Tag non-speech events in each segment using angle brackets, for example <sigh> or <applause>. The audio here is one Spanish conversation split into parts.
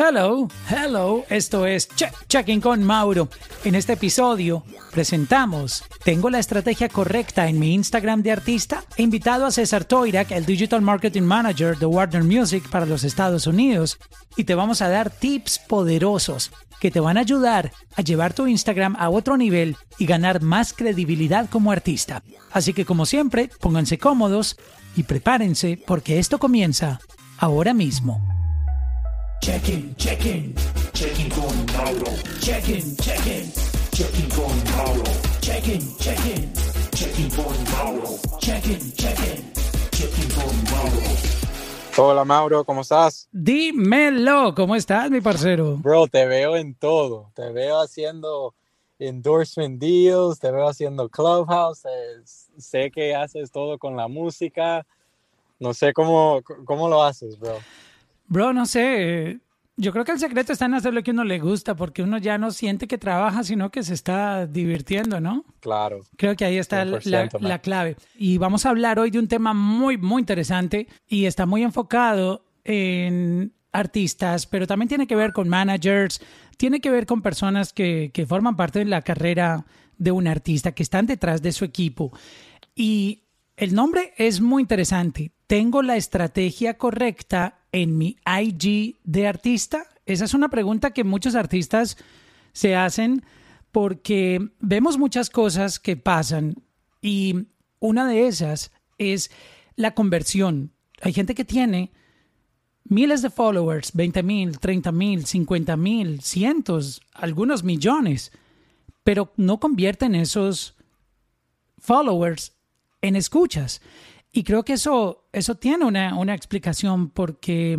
Hello, hello, esto es Check, Checking con Mauro. En este episodio presentamos Tengo la estrategia correcta en mi Instagram de artista. He invitado a César Toirac, el Digital Marketing Manager de Warner Music para los Estados Unidos, y te vamos a dar tips poderosos que te van a ayudar a llevar tu Instagram a otro nivel y ganar más credibilidad como artista. Así que como siempre, pónganse cómodos y prepárense porque esto comienza ahora mismo. Check-in, check-in, check-in con Mauro. Check-in, check-in, check-in con Mauro. Check-in, check-in, check-in con Mauro. Check-in, check-in, check-in con Mauro. Hola Mauro, ¿cómo estás? Dímelo, ¿cómo estás, mi parcero? Bro, te veo en todo. Te veo haciendo endorsement deals, te veo haciendo clubhouse. sé que haces todo con la música. No sé cómo, cómo lo haces, bro. Bro, no sé. eh, Yo creo que el secreto está en hacer lo que uno le gusta, porque uno ya no siente que trabaja, sino que se está divirtiendo, ¿no? Claro. Creo que ahí está la, 100%, man. la clave. Y vamos a hablar hoy de un tema muy, muy interesante y está muy enfocado en artistas, pero también tiene que ver con managers, tiene que ver con personas que, que forman parte de la carrera de un artista, que están detrás de su equipo. Y el nombre es muy interesante. ¿Tengo la estrategia correcta en mi IG de artista? Esa es una pregunta que muchos artistas se hacen porque vemos muchas cosas que pasan y una de esas es la conversión. Hay gente que tiene miles de followers, 20 mil, 30 mil, 50 mil, cientos, algunos millones, pero no convierten esos followers en escuchas. Y creo que eso, eso tiene una, una explicación porque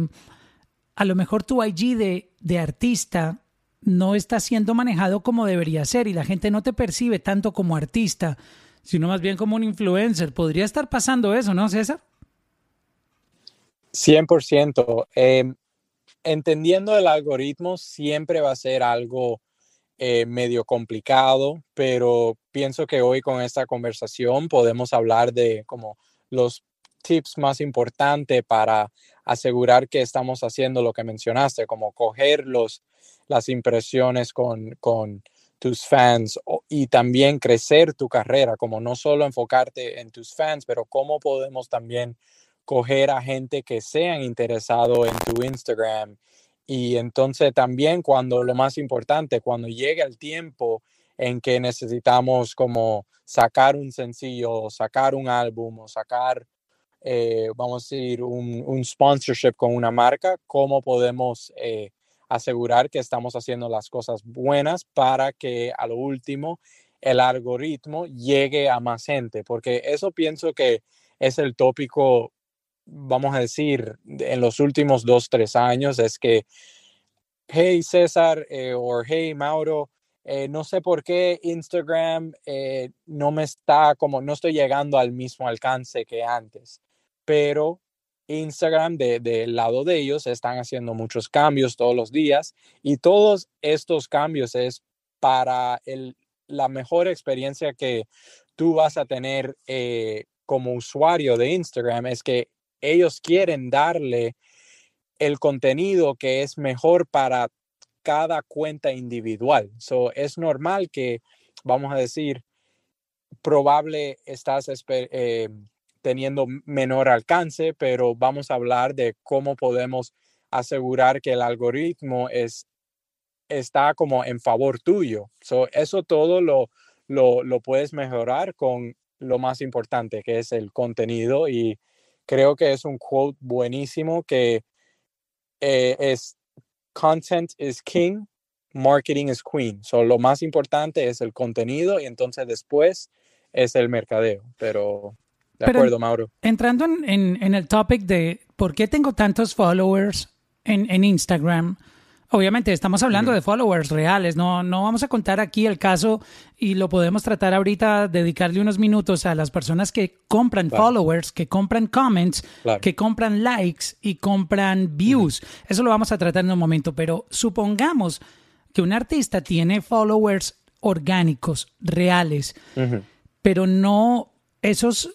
a lo mejor tu IG de, artista no está siendo manejado como debería ser y la gente no te percibe tanto como artista, sino más bien como un influencer. Podría estar pasando eso, ¿no, César? 100%. Eh, entendiendo el algoritmo siempre va a ser algo eh, medio complicado, pero pienso que hoy con esta conversación podemos hablar de como los tips más importantes para asegurar que estamos haciendo lo que mencionaste, como coger los, las impresiones con, con tus fans y también crecer tu carrera, como no solo enfocarte en tus fans, pero cómo podemos también coger a gente que sean interesado en tu Instagram. Y entonces también cuando lo más importante, cuando llega el tiempo en que necesitamos como sacar un sencillo, sacar un álbum o sacar, eh, vamos a decir, un, un sponsorship con una marca, cómo podemos eh, asegurar que estamos haciendo las cosas buenas para que a lo último el algoritmo llegue a más gente, porque eso pienso que es el tópico vamos a decir, en los últimos dos, tres años es que, hey César eh, o hey Mauro, eh, no sé por qué Instagram eh, no me está como, no estoy llegando al mismo alcance que antes, pero Instagram de- del lado de ellos están haciendo muchos cambios todos los días y todos estos cambios es para el, la mejor experiencia que tú vas a tener eh, como usuario de Instagram es que ellos quieren darle el contenido que es mejor para cada cuenta individual. So, es normal que, vamos a decir, probable estás eh, teniendo menor alcance, pero vamos a hablar de cómo podemos asegurar que el algoritmo es, está como en favor tuyo. So, eso todo lo, lo, lo puedes mejorar con lo más importante, que es el contenido. Y creo que es un quote buenísimo que eh, es content is king, marketing is queen. So, lo más importante es el contenido y entonces después es el mercadeo. Pero de Pero- acuerdo, Mauro. Entrando en, en- en el topic de por qué tengo tantos followers en, en Instagram, obviamente estamos hablando de followers reales, no, no vamos a contar aquí el caso y lo podemos tratar ahorita, dedicarle unos minutos a las personas que compran Claro. followers, que compran comments, Claro. que compran likes y compran views. Eso lo vamos a tratar en un momento, pero supongamos que un artista tiene followers orgánicos, reales, pero no esos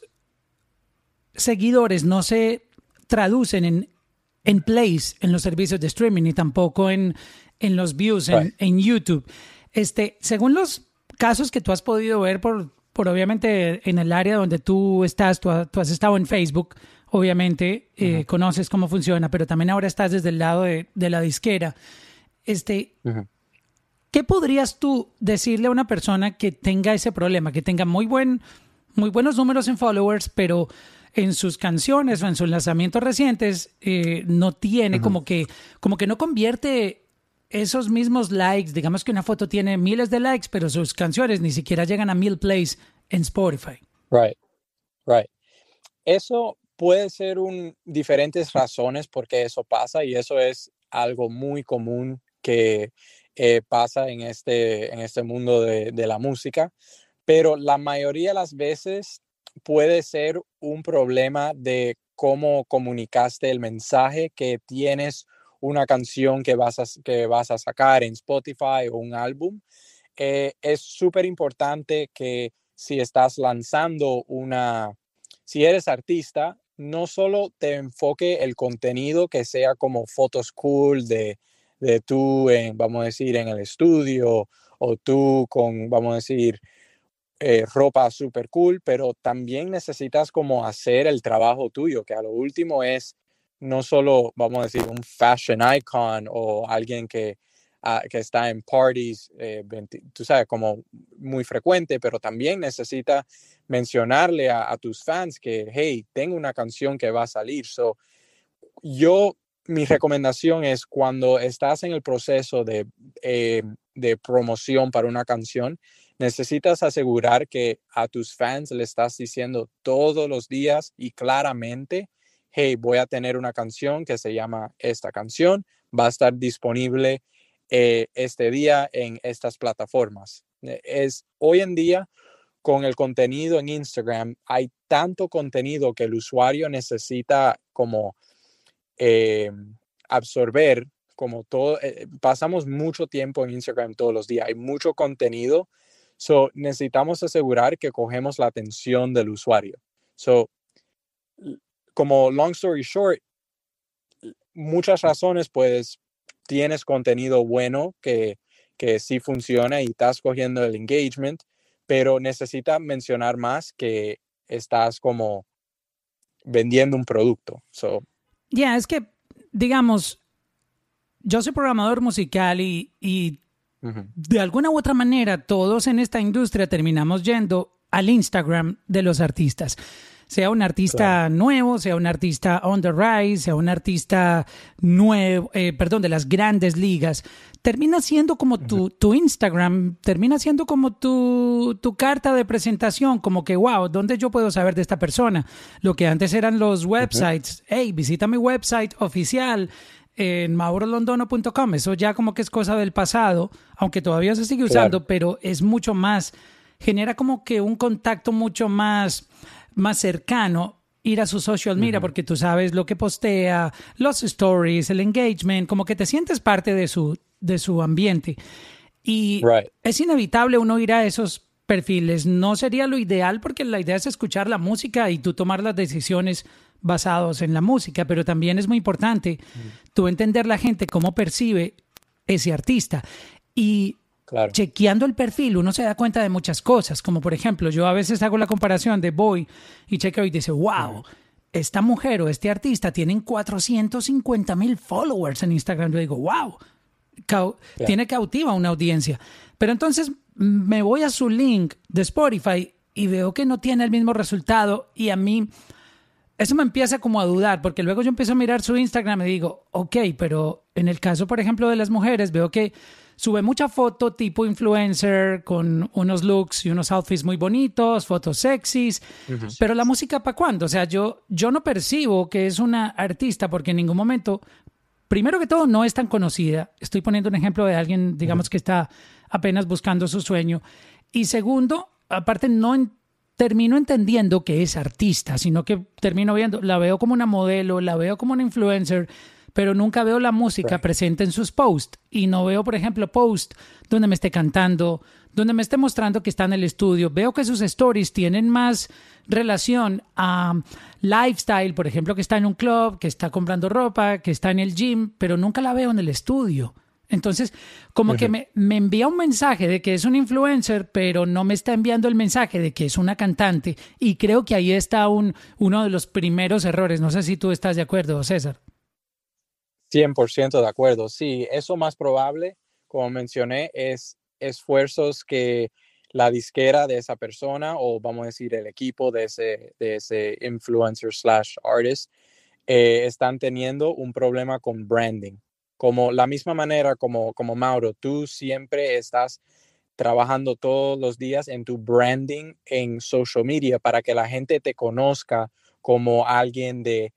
seguidores no se traducen en en plays en los servicios de streaming ni tampoco en, en los views en, Right. en YouTube. Este, según los casos que tú has podido ver por, por obviamente en el área donde tú estás, tú, tú has estado en Facebook, obviamente eh, conoces cómo funciona, pero también ahora estás desde el lado de, de la disquera. Este, Ujú. ¿Qué podrías tú decirle a una persona que tenga ese problema, que tenga muy buen, muy buenos números en followers, pero en sus canciones o en sus lanzamientos recientes eh, no tiene como que, como que no convierte esos mismos likes, digamos que una foto tiene miles de likes, pero sus canciones ni siquiera llegan a mil plays en Spotify. Right, right. Eso puede ser un diferentes razones por qué eso pasa y eso es algo muy común que eh, pasa en este, en este mundo de, de la música, pero la mayoría de las veces puede ser un problema de cómo comunicaste el mensaje que tienes una canción que vas a, que vas a sacar en Spotify o un álbum. Eh, es súper importante que si estás lanzando una, si eres artista, no solo te enfoque el contenido que sea como fotos cool de, de tú, en, vamos a decir, en el estudio o tú con, vamos a decir, eh, ropa super cool, pero también necesitas como hacer el trabajo tuyo, que a lo último es no solo, vamos a decir, un fashion icon o alguien que, ah, que está en parties, eh, 20 tú sabes, como muy frecuente, pero también necesita mencionarle a, a tus fans que, hey, tengo una canción que va a salir. So, yo, mi recomendación es cuando estás en el proceso de, eh, de promoción para una canción, necesitas asegurar que a tus fans le estás diciendo todos los días y claramente, hey, voy a tener una canción que se llama esta canción, va a estar disponible eh, este día en estas plataformas. Eh, Es hoy en día con el contenido en Instagram, hay tanto contenido que el usuario necesita como eh, absorber, como todo, eh, pasamos mucho tiempo en Instagram todos los días, hay mucho contenido, so necesitamos asegurar que cogemos la atención del usuario. So, como long story short, muchas razones, pues tienes contenido bueno que, que sí funciona y estás cogiendo el engagement, pero necesita mencionar más que estás como vendiendo un producto. So, Ya, es que, digamos, yo soy programador musical y, y de alguna u otra manera todos en esta industria terminamos yendo al Instagram de los artistas. Sea un artista Claro. nuevo, sea un artista on the rise, sea un artista nuevo, eh, perdón, de las grandes ligas, termina siendo como tu, tu Instagram, termina siendo como tu, tu carta de presentación, como que, wow, ¿dónde yo puedo saber de esta persona? Lo que antes eran los websites, hey, visita mi website oficial, en maurolondono.com. Eso ya como que es cosa del pasado, aunque todavía se sigue usando, Claro. pero es mucho más, genera como que un contacto mucho más, más cercano ir a su social media porque tú sabes lo que postea, los stories, el engagement, como que te sientes parte de su, de su ambiente. Y Right. es inevitable uno ir a esos perfiles. No sería lo ideal porque la idea es escuchar la música y tú tomar las decisiones basados en la música, pero también es muy importante tú entender la gente cómo percibe ese artista. Y claro. chequeando el perfil uno se da cuenta de muchas cosas, como por ejemplo, yo a veces hago la comparación de Boy y chequeo y dice, wow, esta mujer o este artista tienen 450 mil followers en Instagram. Yo digo, wow, cau- tiene cautiva una audiencia. Pero entonces mm, me voy a su link de Spotify y veo que no tiene el mismo resultado y a mí eso me empieza como a dudar, porque luego yo empiezo a mirar su Instagram y digo, ok, pero en el caso, por ejemplo, de las mujeres, veo que sube mucha foto tipo influencer con unos looks y unos outfits muy bonitos, fotos sexys, pero la música para cuándo? O sea, yo, yo no percibo que es una artista porque en ningún momento, primero que todo, no es tan conocida. Estoy poniendo un ejemplo de alguien, digamos, que está apenas buscando su sueño. Y segundo, aparte, no en- termino entendiendo que es artista, sino que termino viendo, la veo como una modelo, la veo como una influencer, pero nunca veo la música presente en sus posts. Y no veo, por ejemplo, post donde me esté cantando, donde me esté mostrando que está en el estudio. Veo que sus stories tienen más relación a lifestyle, por ejemplo, que está en un club, que está comprando ropa, que está en el gym, pero nunca la veo en el estudio. Entonces, como que me, me envía un mensaje de que es un influencer, pero no me está enviando el mensaje de que es una cantante. Y creo que ahí está un, uno de los primeros errores. No sé si tú estás de acuerdo, César. 100% de acuerdo. Sí, eso más probable, como mencioné, es esfuerzos que la disquera de esa persona o vamos a decir el equipo de ese, de ese influencer slash artist eh, están teniendo un problema con branding. Como la misma manera como, como Mauro, tú siempre estás trabajando todos los días en tu branding en social media para que la gente te conozca como alguien de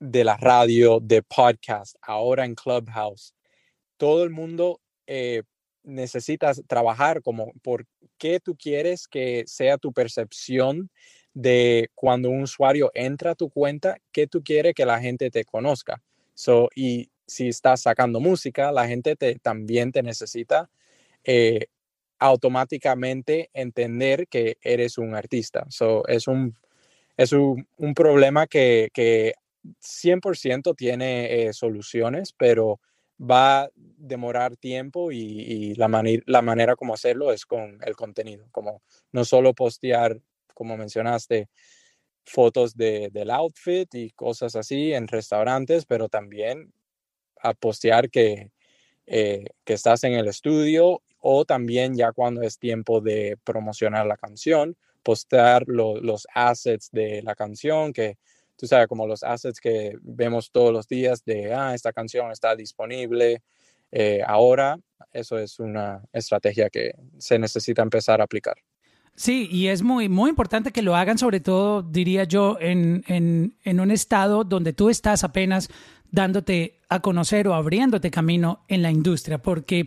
de la radio, de podcast, ahora en Clubhouse. Todo el mundo eh, necesita trabajar como por qué tú quieres que sea tu percepción de cuando un usuario entra a tu cuenta, qué tú quieres que la gente te conozca. So, y si estás sacando música, la gente te, también te necesita eh, automáticamente entender que eres un artista. So, es un, es un, un problema que, que 100% tiene eh, soluciones, pero va a demorar tiempo y, la, la manera como hacerlo es con el contenido, como no solo postear, como mencionaste, fotos de, del outfit y cosas así en restaurantes, pero también a postear que, eh, que estás en el estudio o también ya cuando es tiempo de promocionar la canción, postear lo- los assets de la canción, que tú sabes, como los assets que vemos todos los días de, ah, esta canción está disponible eh, ahora, eso es una estrategia que se necesita empezar a aplicar. Sí, y es muy, muy importante que lo hagan, sobre todo, diría yo, en, en, en un estado donde tú estás apenas dándote a conocer o abriéndote camino en la industria, porque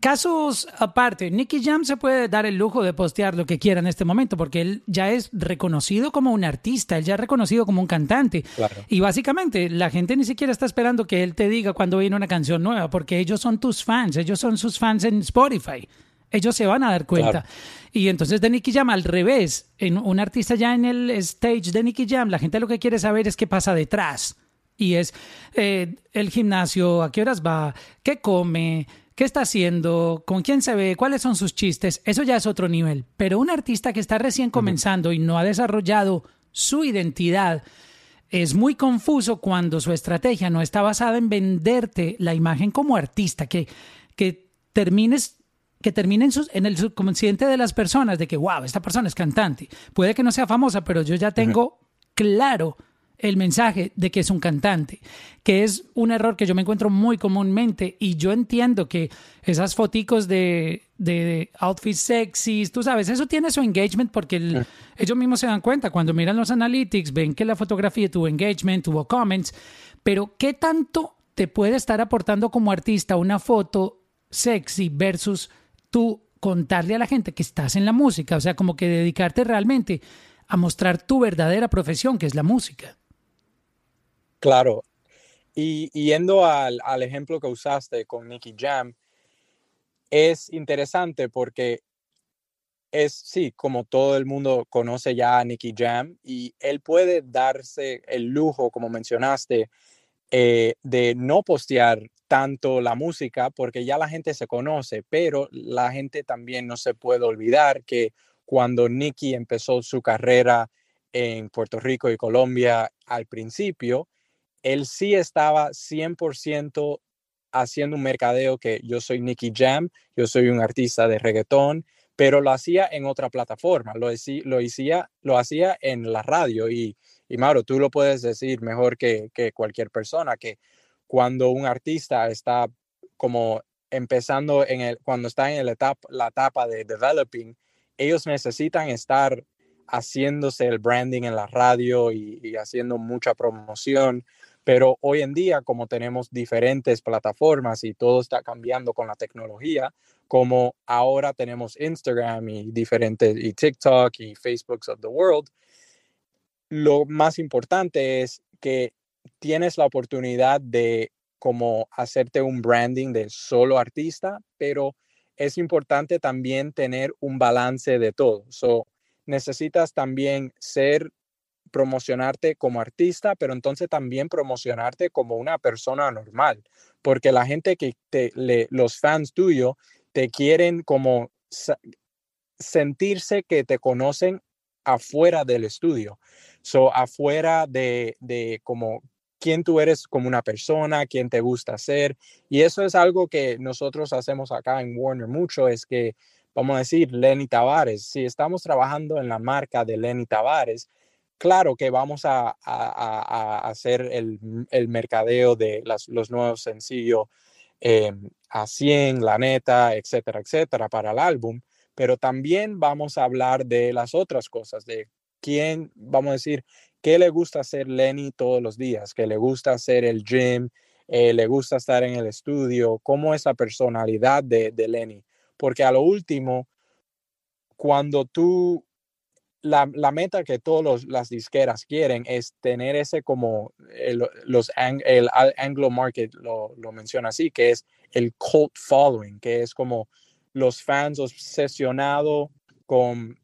casos aparte, Nicky Jam se puede dar el lujo de postear lo que quiera en este momento, porque él ya es reconocido como un artista, él ya es reconocido como un cantante. Claro. Y básicamente la gente ni siquiera está esperando que él te diga cuando viene una canción nueva, porque ellos son tus fans, ellos son sus fans en Spotify. Ellos se van a dar cuenta. Claro. Y entonces de Nicky Jam al revés, en un artista ya en el stage de Nicky Jam, la gente lo que quiere saber es qué pasa detrás. Y es eh, el gimnasio, a qué horas va, qué come, qué está haciendo, con quién se ve, cuáles son sus chistes. Eso ya es otro nivel. Pero un artista que está recién comenzando y no ha desarrollado su identidad, es muy confuso cuando su estrategia no está basada en venderte la imagen como artista, que, que termines que termine en, sus- en el subconsciente de las personas de que, wow, esta persona es cantante. Puede que no sea famosa, pero yo ya tengo claro el mensaje de que es un cantante, que es un error que yo me encuentro muy comúnmente y yo entiendo que esas foticos de, de outfits sexys, tú sabes, eso tiene su engagement porque el- ellos mismos se dan cuenta. Cuando miran los analytics, ven que la fotografía tuvo engagement, tuvo comments, pero ¿qué tanto te puede estar aportando como artista una foto sexy versus tú contarle a la gente que estás en la música, o sea, como que dedicarte realmente a mostrar tu verdadera profesión, que es la música. Claro. Y yendo al, al ejemplo que usaste con Nicky Jam, es interesante porque es, sí, como todo el mundo conoce ya a Nicky Jam y él puede darse el lujo, como mencionaste, eh, de no postear tanto la música porque ya la gente se conoce, pero la gente también no se puede olvidar que cuando Nicky empezó su carrera en Puerto Rico y Colombia al principio, él sí estaba 100% haciendo un mercadeo que yo soy Nicky Jam, yo soy un artista de reggaetón, pero lo hacía en otra plataforma, lo, lo, hacía, lo hacía en la radio. Y, y Mauro, tú lo puedes decir mejor que, cualquier persona, que cuando un artista está como empezando en el, cuando está en el etapa, la etapa de developing, ellos necesitan estar haciéndose el branding en la radio y haciendo mucha promoción, pero hoy en día, como tenemos diferentes plataformas y todo está cambiando con la tecnología, como ahora tenemos Instagram y diferentes, y TikTok y Facebooks of the world, lo más importante es que tienes la oportunidad de como hacerte un branding de solo artista, pero es importante también tener un balance de todo. So, necesitas también ser, promocionarte como artista, pero entonces también promocionarte como una persona normal, porque la gente que te, los fans tuyos te quieren como sentirse que te conocen afuera del estudio, so afuera de, de como quién tú eres como una persona, quién te gusta ser. Y eso es algo que nosotros hacemos acá en Warner mucho, es que, vamos a decir, Lenny Tavares, si estamos trabajando en la marca de Lenny Tavares, claro que vamos a, hacer el, mercadeo de los nuevos sencillos eh, a 100, la neta, etcétera, etcétera, para el álbum, pero también vamos a hablar de las otras cosas, de quién, vamos a decir, qué le gusta hacer Lenny todos los días, que le gusta hacer el gym, eh, le gusta estar en el estudio, cómo es la personalidad de, Lenny. Porque a lo último, cuando tú, la, meta que todas las disqueras quieren es tener ese como, el, los, el Anglo Market lo, lo menciona así, que es el cult following, que es como los fans obsesionados con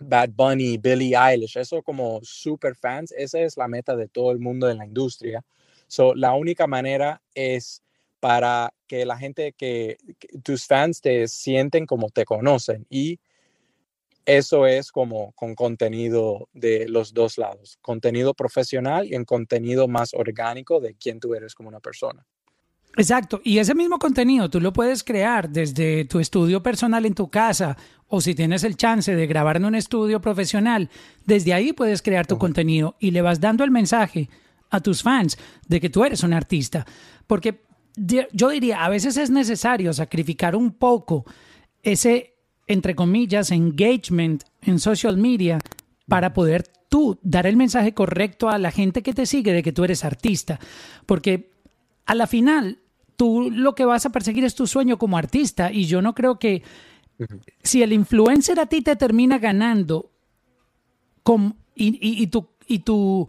Bad Bunny, Billie Eilish, eso como super fans, esa es la meta de todo el mundo en la industria. So, la única manera es para que la gente que, tus fans te sienten como te conocen y eso es como con contenido de los dos lados, contenido profesional y en contenido más orgánico de quién tú eres como una persona. Exacto, y ese mismo contenido tú lo puedes crear desde tu estudio personal en tu casa o si tienes el chance de grabar en un estudio profesional, desde ahí puedes crear tu contenido y le vas dando el mensaje a tus fans de que tú eres un artista. Porque yo diría, a veces es necesario sacrificar un poco ese, entre comillas, engagement en social media para poder tú dar el mensaje correcto a la gente que te sigue de que tú eres artista. Porque a la final, tú lo que vas a perseguir es tu sueño como artista y yo no creo que si el influencer a ti te termina ganando con, y, tu, y, tu,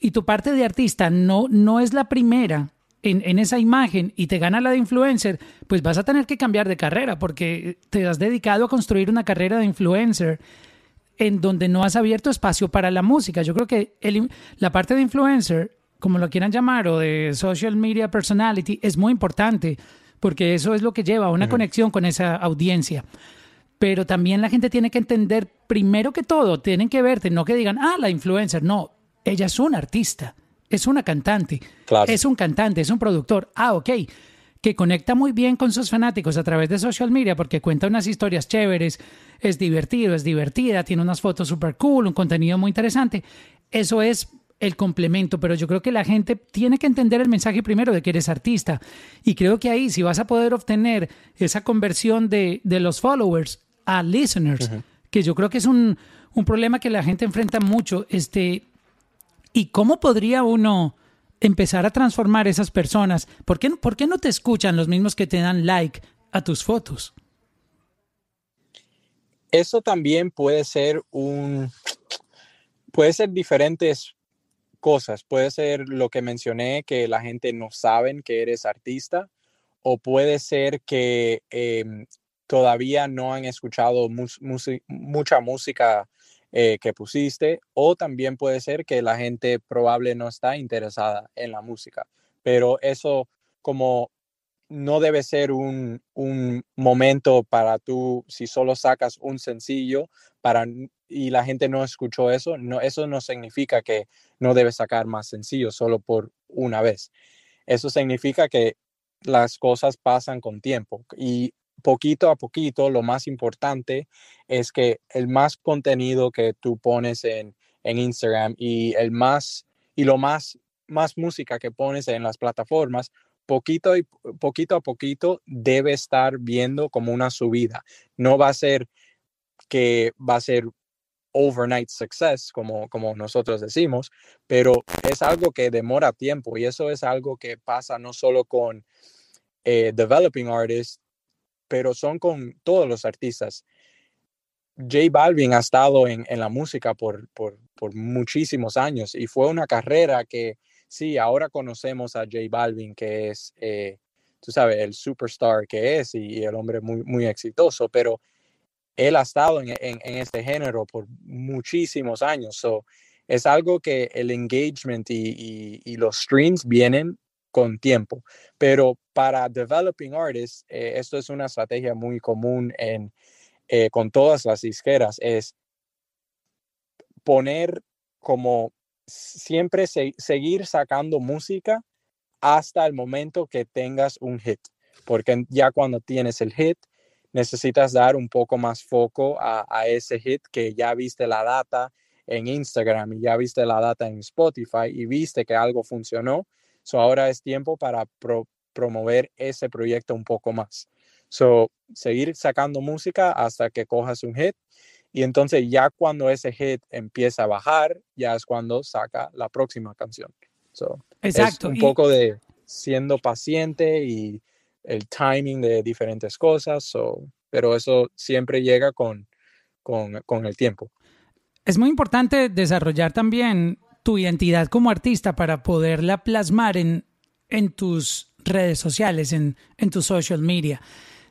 y tu parte de artista no, no es la primera en, en, esa imagen y te gana la de influencer, pues vas a tener que cambiar de carrera porque te has dedicado a construir una carrera de influencer en donde no has abierto espacio para la música. Yo creo que la parte de influencer como lo quieran llamar, o de social media personality, es muy importante, porque eso es lo que lleva a una conexión con esa audiencia. Pero también la gente tiene que entender, primero que todo, tienen que verte, no que digan, ah, la influencer, no, ella es una artista, es una cantante, es un cantante, es un productor, ah, ok, que conecta muy bien con sus fanáticos a través de social media porque cuenta unas historias chéveres, es divertido, es divertida, tiene unas fotos súper cool, un contenido muy interesante. Eso es el complemento, pero yo creo que la gente tiene que entender el mensaje primero de que eres artista. Y creo que ahí, si vas a poder obtener esa conversión de, los followers a listeners, que yo creo que es un, problema que la gente enfrenta mucho, este, ¿y cómo podría uno empezar a transformar esas personas? ¿Por qué, ¿Por qué no te escuchan los mismos que te dan like a tus fotos? Eso también puede ser un, puede ser diferentes cosas. Puede ser lo que mencioné, que la gente no sabe que eres artista, o puede ser que em, todavía no han escuchado mucha música eh, que pusiste, o también puede ser que la gente probable no está interesada en la música. Pero eso como no debe ser un, un momento para tú, si solo sacas un sencillo, para y la gente no escuchó eso, no, eso no significa que no debes sacar más sencillos solo por una vez. Eso significa que las cosas pasan con tiempo y poquito a poquito lo más importante es que el más contenido que tú pones en, en Instagram y el más y lo más más música que pones en las plataformas poquito y poquito a poquito debe estar viendo como una subida. No va a ser que va a ser overnight success, como, como nosotros decimos, pero es algo que demora tiempo y eso es algo que pasa no solo con eh, developing artists, pero son con todos los artistas. J Balvin ha estado en, en la música por, por, por, muchísimos años y fue una carrera que sí, ahora conocemos a J Balvin, que es, eh, tú sabes, el superstar que es y, el hombre muy, muy exitoso, pero él ha estado en, este género por muchísimos años. So, es algo que el engagement y, los streams vienen con tiempo, pero para developing artists, eh, esto es una estrategia muy común en, eh, con todas las disqueras, es poner como siempre seguir sacando música hasta el momento que tengas un hit, porque ya cuando tienes el hit, necesitas dar un poco más foco a, ese hit que ya viste la data en Instagram y ya viste la data en Spotify y viste que algo funcionó. So ahora es tiempo para promover ese proyecto un poco más. So, seguir sacando música hasta que cojas un hit y entonces ya cuando ese hit empieza a bajar, ya es cuando saca la próxima canción. Exacto. Es un poco de siendo paciente y el timing de diferentes cosas, pero eso siempre llega con, con, el tiempo. Es muy importante desarrollar también tu identidad como artista para poderla plasmar en, en tus redes sociales, en, en tu social media.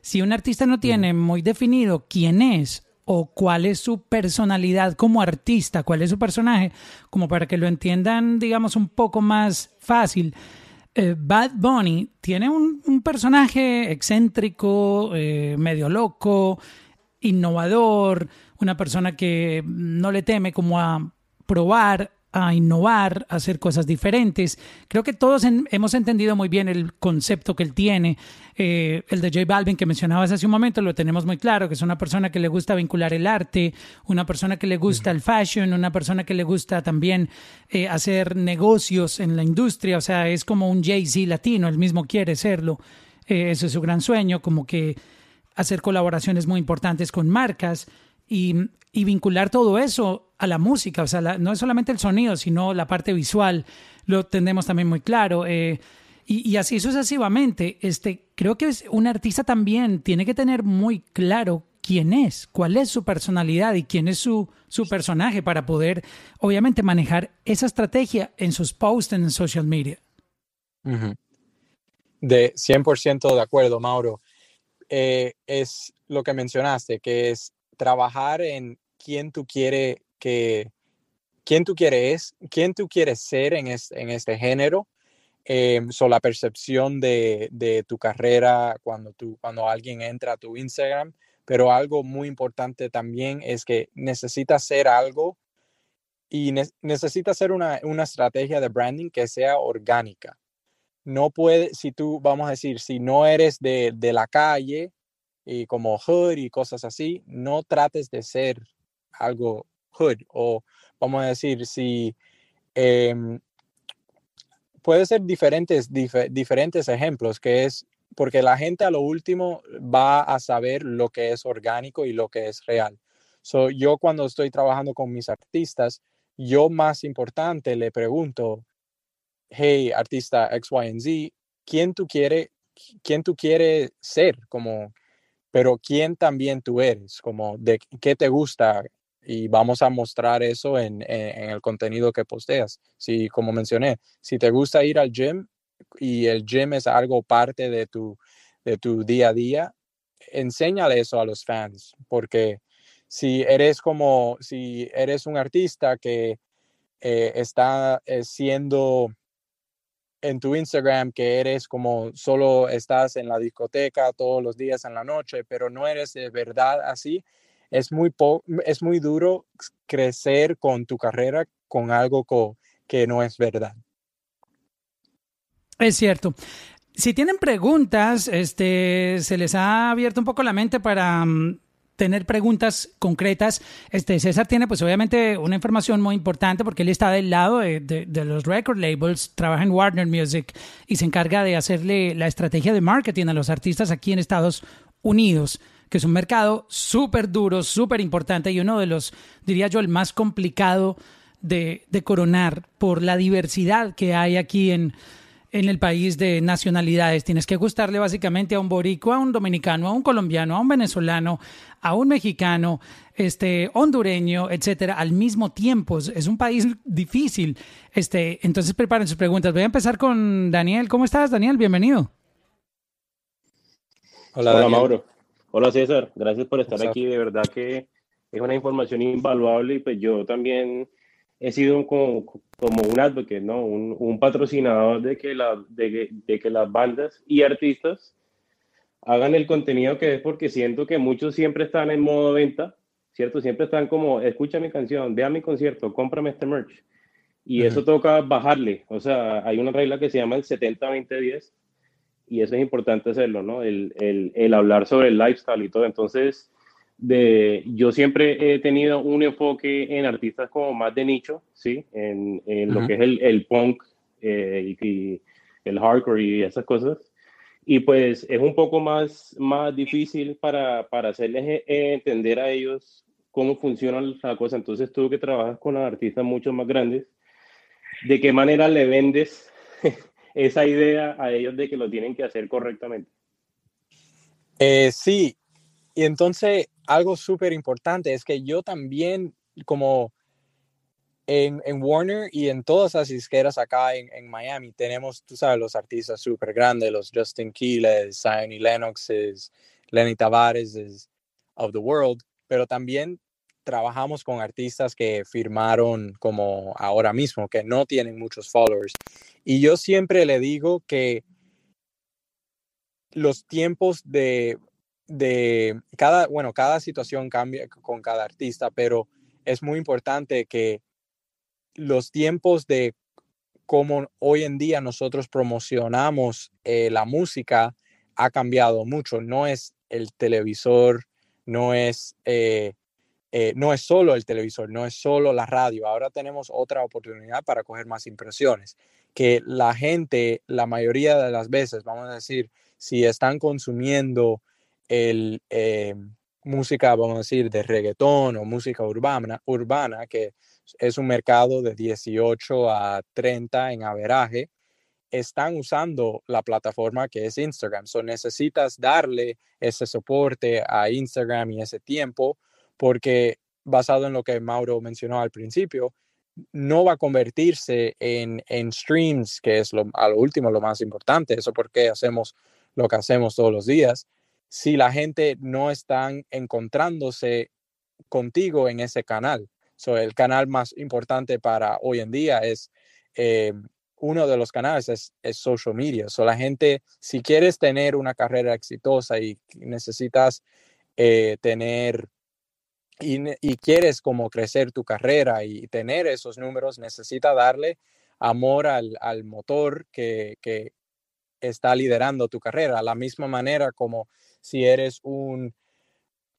Si un artista no tiene muy definido quién es o cuál es su personalidad como artista, cuál es su personaje, como para que lo entiendan, digamos, un poco más fácil. Eh, Bad Bunny tiene un, personaje excéntrico, eh, medio loco, innovador, una persona que no le teme como a probar a innovar, a hacer cosas diferentes. Creo que todos hemos entendido muy bien el concepto que él tiene. Eh, el de J Balvin que mencionabas hace un momento lo tenemos muy claro, que es una persona que le gusta vincular el arte, una persona que le gusta el fashion, una persona que le gusta también eh, hacer negocios en la industria. O sea, es como un Jay-Z latino, él mismo quiere serlo. Eh, ese es su gran sueño, como que hacer colaboraciones muy importantes con marcas y, vincular todo eso a la música, o sea, no es solamente el sonido, sino la parte visual, lo tenemos también muy claro. Eh, y, así sucesivamente, este, creo que un artista también tiene que tener muy claro quién es, cuál es su personalidad y quién es su, su personaje para poder, obviamente, manejar esa estrategia en sus posts en social media. De 100% de acuerdo, Mauro. Eh, es lo que mencionaste, que es trabajar en quién tú quieres que, quién tú quieres, quién tú quieres ser en, en este género. Eh, la percepción de, de, tu carrera cuando, tú, cuando alguien entra a tu Instagram, pero algo muy importante también es que necesitas ser algo y necesitas ser una, una, estrategia de branding que sea orgánica. No puede, si tú, vamos a decir, si no eres de, de la calle, y como hood y cosas así, no trates de ser algo hood o vamos a decir si em, puede ser diferentes, diferentes ejemplos que es porque la gente a lo último va a saber lo que es orgánico y lo que es real. So, yo cuando estoy trabajando con mis artistas, yo más importante le pregunto, hey, artista X, Y, and Z, ¿quién tú quieres, quién tú quieres ser? Como, pero quién también tú eres, como de qué te gusta y vamos a mostrar eso en, el contenido que posteas. Si, como mencioné, si te gusta ir al gym y el gym es algo parte de tu, de tu día a día, enséñale eso a los fans, porque si eres como, si eres un artista que eh, está eh, siendo en tu Instagram que eres como solo estás en la discoteca todos los días en la noche, pero no eres de verdad así, es muy, es muy duro crecer con tu carrera con algo que no es verdad. Es cierto. Si tienen preguntas, este, se les ha abierto un poco la mente para mm, tener preguntas concretas. Este César tiene, pues obviamente, una información muy importante porque él está del lado de, los record labels, trabaja en Warner Music y se encarga de hacerle la estrategia de marketing a los artistas aquí en Estados Unidos que es un mercado súper duro, súper importante y uno de los, diría yo, el más complicado de, de, coronar por la diversidad que hay aquí en, en el país de nacionalidades. Tienes que gustarle básicamente a un boricua, a un dominicano, a un colombiano, a un venezolano, a un mexicano, este, hondureño, etcétera, al mismo tiempo. Es un país difícil. Este, entonces preparen sus preguntas. Voy a empezar con Daniel. ¿Cómo estás, Daniel? Bienvenido. Hola, Hola Mauro. Hola César. Gracias por estar aquí. De verdad que es una información invaluable y pues yo también he sido como, como un advocate, ¿no? Un, un, patrocinador de que, la, de, de, que las bandas y artistas hagan el contenido que es porque siento que muchos siempre están en modo venta, ¿cierto? Siempre están como, escucha mi canción, vea mi concierto, cómprame este merch. Y eso toca bajarle, o sea, hay una regla que se llama el 70-20-10 y eso es importante hacerlo, ¿no? El, el, el hablar sobre el lifestyle y todo. Entonces, de, yo siempre he tenido un enfoque en artistas como más de nicho, ¿sí? En, en lo que es el, el punk eh, y, el hardcore y esas cosas. Y pues es un poco más, más difícil para, para hacerles eh, entender a ellos cómo funciona la cosa. Entonces tú que trabajas con artistas mucho más grandes, ¿de qué manera le vendes esa idea a ellos de que lo tienen que hacer correctamente? Eh, sí, y entonces algo súper importante es que yo también, como en, en, Warner y en todas las disqueras acá en, en, Miami, tenemos, tú sabes, los artistas súper grandes, los Justin Quiles, Zion y Lennox, Lenny Tavares of the world, pero también trabajamos con artistas que firmaron como ahora mismo, que no tienen muchos followers. Y yo siempre le digo que los tiempos de de cada, bueno, cada situación cambia con cada artista, pero es muy importante que los tiempos de cómo hoy en día nosotros promocionamos eh, la música ha cambiado mucho. No es el televisor, no es, eh, eh, no es solo el televisor, no es solo la radio. Ahora tenemos otra oportunidad para coger más impresiones. Que la gente, la mayoría de las veces, vamos a decir, si están consumiendo el, eh, música, vamos a decir, de reggaetón o música urbana, urbana, que es un mercado de 18 a 30 en averaje, están usando la plataforma que es Instagram. So necesitas darle ese soporte a Instagram y ese tiempo, porque basado en lo que Mauro mencionó al principio, no va a convertirse en, en streams, que es lo, a lo último lo más importante. Eso porque hacemos lo que hacemos todos los días si la gente no están encontrándose contigo en ese canal. So, el canal más importante para hoy en día es eh, uno de los canales es, social media. So, la gente, si quieres tener una carrera exitosa y necesitas eh, tener y, quieres como crecer tu carrera y tener esos números, necesita darle amor al, al motor que, que, está liderando tu carrera. La misma manera como si eres un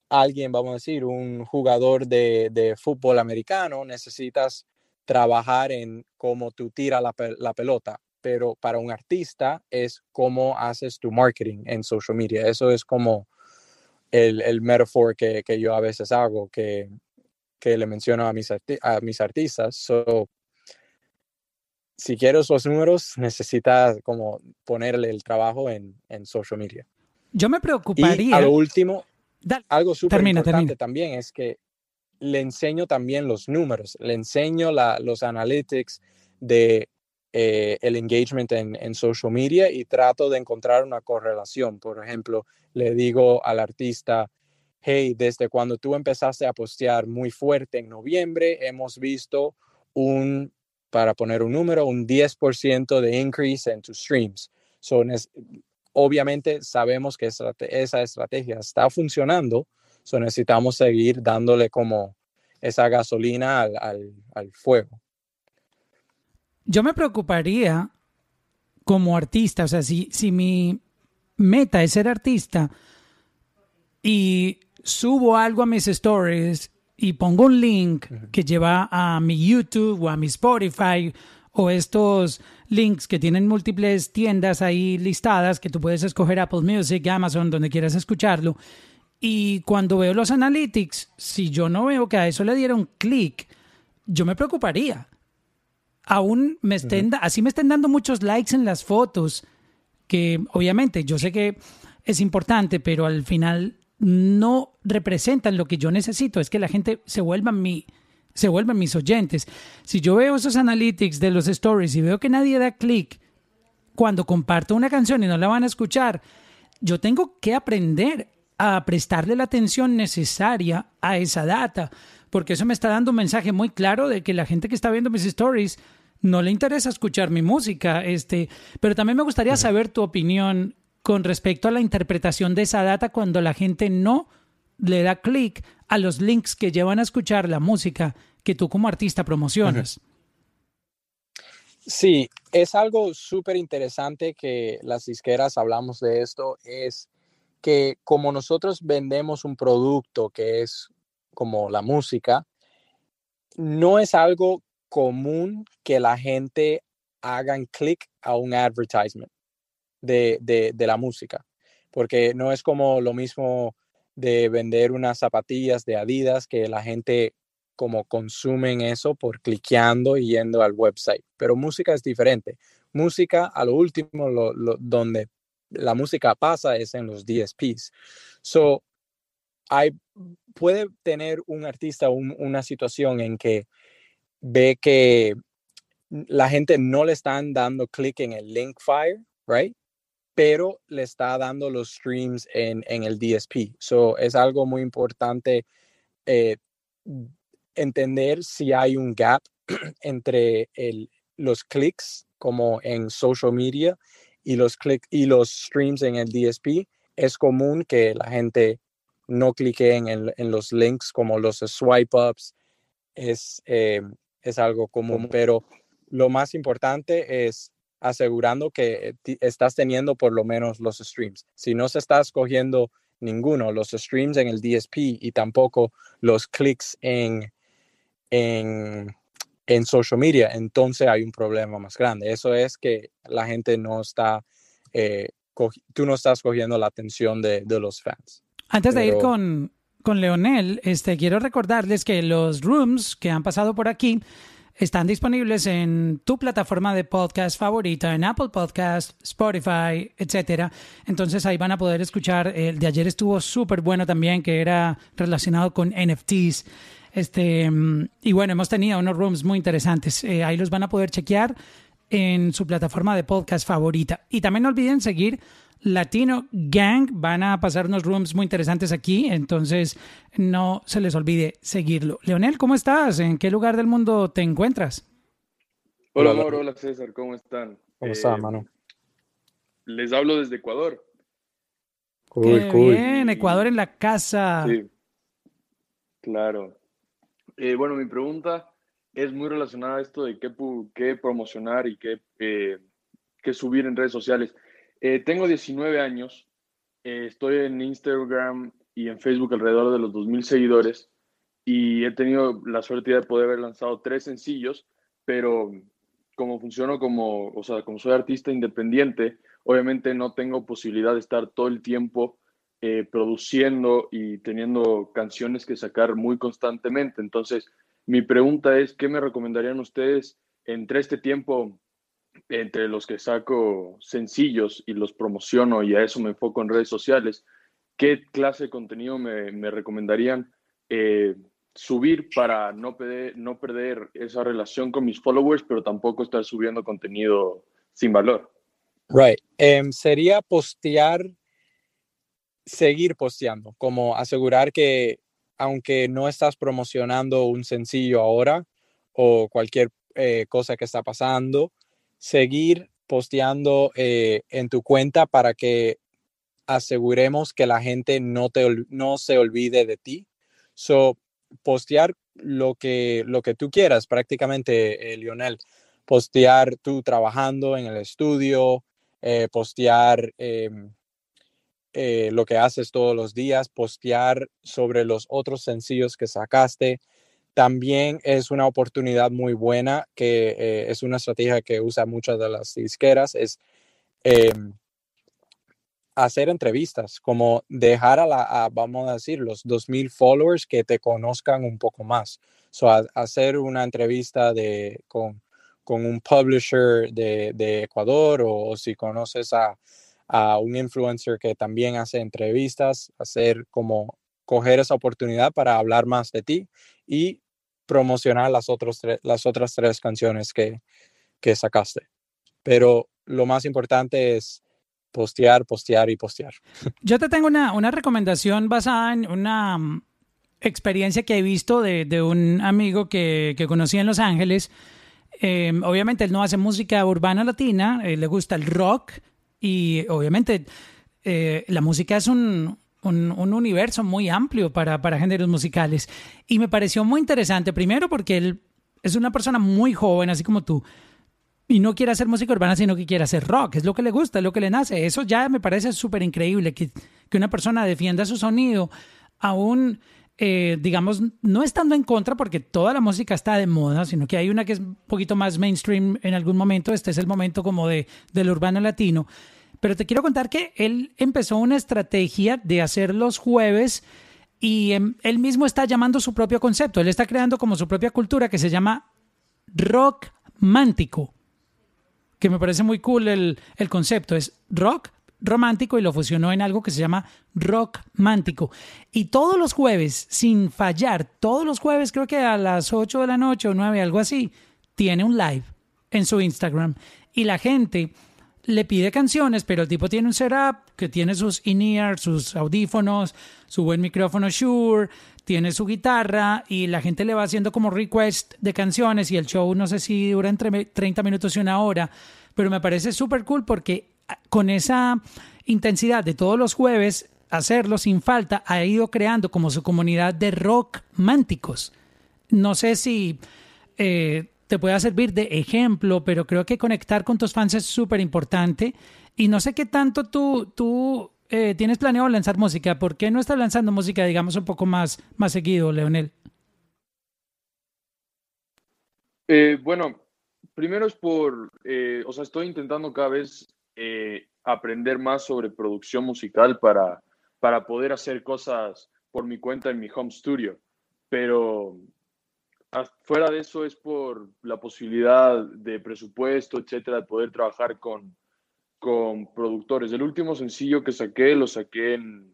alguien, vamos a decir, un jugador de, fútbol americano, necesitas trabajar en cómo tú tiras la, pelota, pero para un artista es cómo haces tu marketing en social media. Eso es como el, el metaphor que, yo a veces hago, que, le menciono a mis, a mis artistas. So, si quieres los números, necesitas como ponerle el trabajo en, en social media. Yo me preocuparía. Y a lo último, algo súper importante también es que le enseño también los números, le enseño la, los analytics de eh, el engagement en, en, social media y trato de encontrar una correlación. Por ejemplo, le digo al artista, hey, desde cuando tú empezaste a postear muy fuerte en noviembre, hemos visto un, para poner un número, un 10% de increase en tus streams. So, obviamente sabemos que esa estrategia está funcionando, so necesitamos seguir dándole como esa gasolina al, fuego. Yo me preocuparía como artista, o sea, si, si mi meta es ser artista y subo algo a mis stories y pongo un link que lleva a mi YouTube o a mi Spotify o estos links que tienen múltiples tiendas ahí listadas que tú puedes escoger Apple Music, Amazon, donde quieras escucharlo. Y cuando veo los analytics, si yo no veo que a eso le diera un clic, yo me preocuparía. Aún me estén, así me estén dando muchos likes en las fotos, que obviamente yo sé que es importante, pero al final no representan lo que yo necesito, es que la gente se vuelva mi se vuelvan mis oyentes. Si yo veo esos analytics de los stories y veo que nadie da clic cuando comparto una canción y no la van a escuchar, yo tengo que aprender a prestarle la atención necesaria a esa data, porque eso me está dando un mensaje muy claro de que la gente que está viendo mis stories no le interesa escuchar mi música, este, pero también me gustaría saber tu opinión con respecto a la interpretación de esa data cuando la gente no le da clic a los links que llevan a escuchar la música que tú como artista promocionas. Sí, es algo súper interesante que las disqueras hablamos de esto, es que como nosotros vendemos un producto que es como la música, no es algo común que la gente hagan clic a un advertisement de, de, la música, porque no es como lo mismo de vender unas zapatillas de Adidas que la gente como consumen eso por cliqueando y yendo al website. Pero música es diferente. Música, a lo último, donde la música pasa es en los DSPs. So, hay, puede tener un artista una situación en que ve que la gente no le están dando clic en el link fire, right? pero le está dando los streams en, el DSP. So, es algo muy importante eh, entender si hay un gap <clears throat> entre los clics como en social media y los, y los streams en el DSP. Es común que la gente no clique en, los links como los swipe ups. Es, eh, es algo común, pero lo más importante es asegurando que estás teniendo por lo menos los streams. Si no se está escogiendo ninguno, los streams en el DSP y tampoco los clics en, en, en social media, entonces hay un problema más grande. Eso es que la gente no está, eh, tú no estás cogiendo la atención de, de los fans. Antes de ir con, con Leonel, este, quiero recordarles que los rooms que han pasado por aquí están disponibles en tu plataforma de podcast favorita, en Apple Podcast, Spotify, etcétera. Entonces ahí van a poder escuchar. El de ayer estuvo súper bueno también, que era relacionado con NFTs. Este, y bueno, hemos tenido unos rooms muy interesantes. Eh, ahí los van a poder chequear en su plataforma de podcast favorita. Y también no olviden seguir Latino Gang. Van a pasar unos rooms muy interesantes aquí, entonces no se les olvide seguirlo. Leonel, ¿cómo estás? ¿En qué lugar del mundo te encuentras? Hola, amor. Hola, César. ¿Cómo están? ¿Cómo estás, eh, mano? Les hablo desde Ecuador. Qué bien, Ecuador en la casa. Sí, claro. Eh, bueno, mi pregunta es muy relacionada a esto de qué, qué promocionar y qué, eh, qué subir en redes sociales. Eh, tengo 19 años, eh, estoy en Instagram y en Facebook alrededor de los 2.000 seguidores y he tenido la suerte de poder haber lanzado tres sencillos, pero como funciono como, o sea, como soy artista independiente, obviamente no tengo posibilidad de estar todo el tiempo eh, produciendo y teniendo canciones que sacar muy constantemente. Entonces, mi pregunta es, ¿qué me recomendarían ustedes entre este tiempo entre los que saco sencillos y los promociono y a eso me enfoco en redes sociales, ¿qué clase de contenido me, me recomendarían eh, subir para no perder, no perder esa relación con mis followers, pero tampoco estar subiendo contenido sin valor? Right. Em, sería postear, seguir posteando, como asegurar que aunque no estás promocionando un sencillo ahora o cualquier eh, cosa que está pasando, seguir posteando eh, en tu cuenta para que aseguremos que la gente no, te, no se olvide de ti. So, postear lo que, lo que tú quieras, prácticamente, eh, Lionel. Postear tú trabajando en el estudio, eh, postear em, lo que haces todos los días, postear sobre los otros sencillos que sacaste, también es una oportunidad muy buena, que eh, es una estrategia que usa muchas de las disqueras, es em, hacer entrevistas, como dejar a, la, vamos a decir, los 2.000 followers que te conozcan un poco más. So, hacer una entrevista de, con, con un publisher de, Ecuador o, si conoces a, a, un influencer que también hace entrevistas, hacer como coger esa oportunidad para hablar más de ti y promocionar las, otros las otras tres canciones que, que sacaste. Pero lo más importante es postear, postear y postear. <laughs> Yo te tengo una, una recomendación basada en una mm, experiencia que he visto de, de un amigo que, que, conocí en Los Ángeles. Eh, obviamente él no hace música urbana latina, le gusta el rock y obviamente eh, la música es un, un, un, universo muy amplio para, para géneros musicales. Y me pareció muy interesante, primero porque él es una persona muy joven, así como tú, y no quiere hacer música urbana, sino que quiere hacer rock. Es lo que le gusta, es lo que le nace. Eso ya me parece súper increíble, que, que, una persona defienda su sonido, aún, eh, digamos, no estando en contra, porque toda la música está de moda, sino que hay una que es un poquito más mainstream en algún momento. Este es el momento como de, del urbano latino. Pero te quiero contar que él empezó una estrategia de hacer los jueves y eh, él mismo está llamando su propio concepto. Él está creando como su propia cultura que se llama rock mántico que me parece muy cool el, el concepto. Es rock romántico y lo fusionó en algo que se llama rock mántico. Y todos los jueves, sin fallar, todos los jueves, creo que a las 8 de la noche o 9, algo así, tiene un live en su Instagram. Y la gente le pide canciones, pero el tipo tiene un setup que tiene sus in-ear, sus audífonos, su buen micrófono Shure, tiene su guitarra y la gente le va haciendo como request de canciones y el show no sé si dura entre 30 minutos y una hora, pero me parece súper cool porque ah, con esa intensidad de todos los jueves hacerlo sin falta ha ido creando como su comunidad de rock mánticos. No sé si eh, te pueda servir de ejemplo, pero creo que conectar con tus fans es súper importante. Y no sé qué tanto tú, tú eh, tienes planeado lanzar música. ¿Por qué no estás lanzando música, digamos, un poco más, más seguido, Leonel? Eh, bueno, primero es por, eh, o sea, estoy intentando cada vez eh, aprender más sobre producción musical para, para poder hacer cosas por mi cuenta en mi home studio. Pero fuera de eso es por la posibilidad de presupuesto, etcétera, de poder trabajar con, con productores. El último sencillo que saqué, lo saqué en,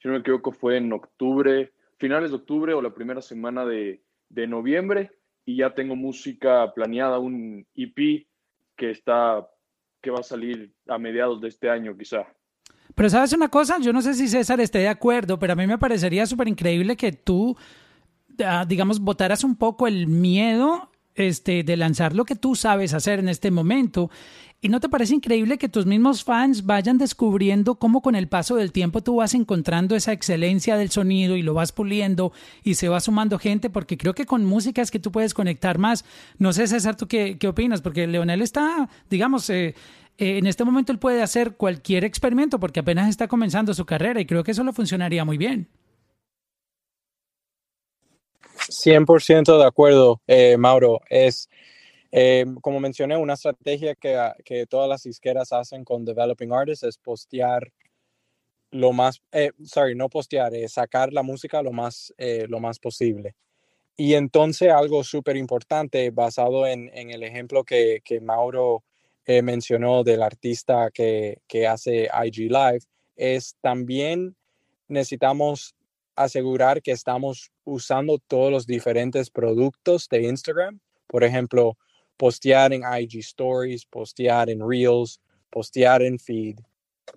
si no me equivoco, fue en octubre, finales de octubre o la primera semana de, de noviembre, y ya tengo música planeada, un EP que está, que va a salir a mediados de este año quizá. Pero sabes una cosa, yo no sé si César esté de acuerdo, pero a mí me parecería súper increíble que tú Ah, digamos, botaras un poco el miedo este, de lanzar lo que tú sabes hacer en este momento. ¿Y no te parece increíble que tus mismos fans vayan descubriendo cómo con el paso del tiempo tú vas encontrando esa excelencia del sonido y lo vas puliendo y se va sumando gente? Porque creo que con música es que tú puedes conectar más. No sé, César, ¿tú qué, qué opinas? Porque Leonel está, digamos, eh, eh, en este momento él puede hacer cualquier experimento porque apenas está comenzando su carrera y creo que eso le funcionaría muy bien. 100% de acuerdo, eh, Mauro. Es, eh, como mencioné, una estrategia que, que, todas las disqueras hacen con Developing Artists es postear lo más, eh, sorry, no postear, es sacar la música lo más, lo más posible. Y entonces algo súper importante basado en, en, el ejemplo que, que Mauro mencionó del artista que, que hace IG Live, es también necesitamos asegurar que estamos usando todos los diferentes productos de Instagram. Por ejemplo, postear en IG Stories, postear en Reels, postear en Feed,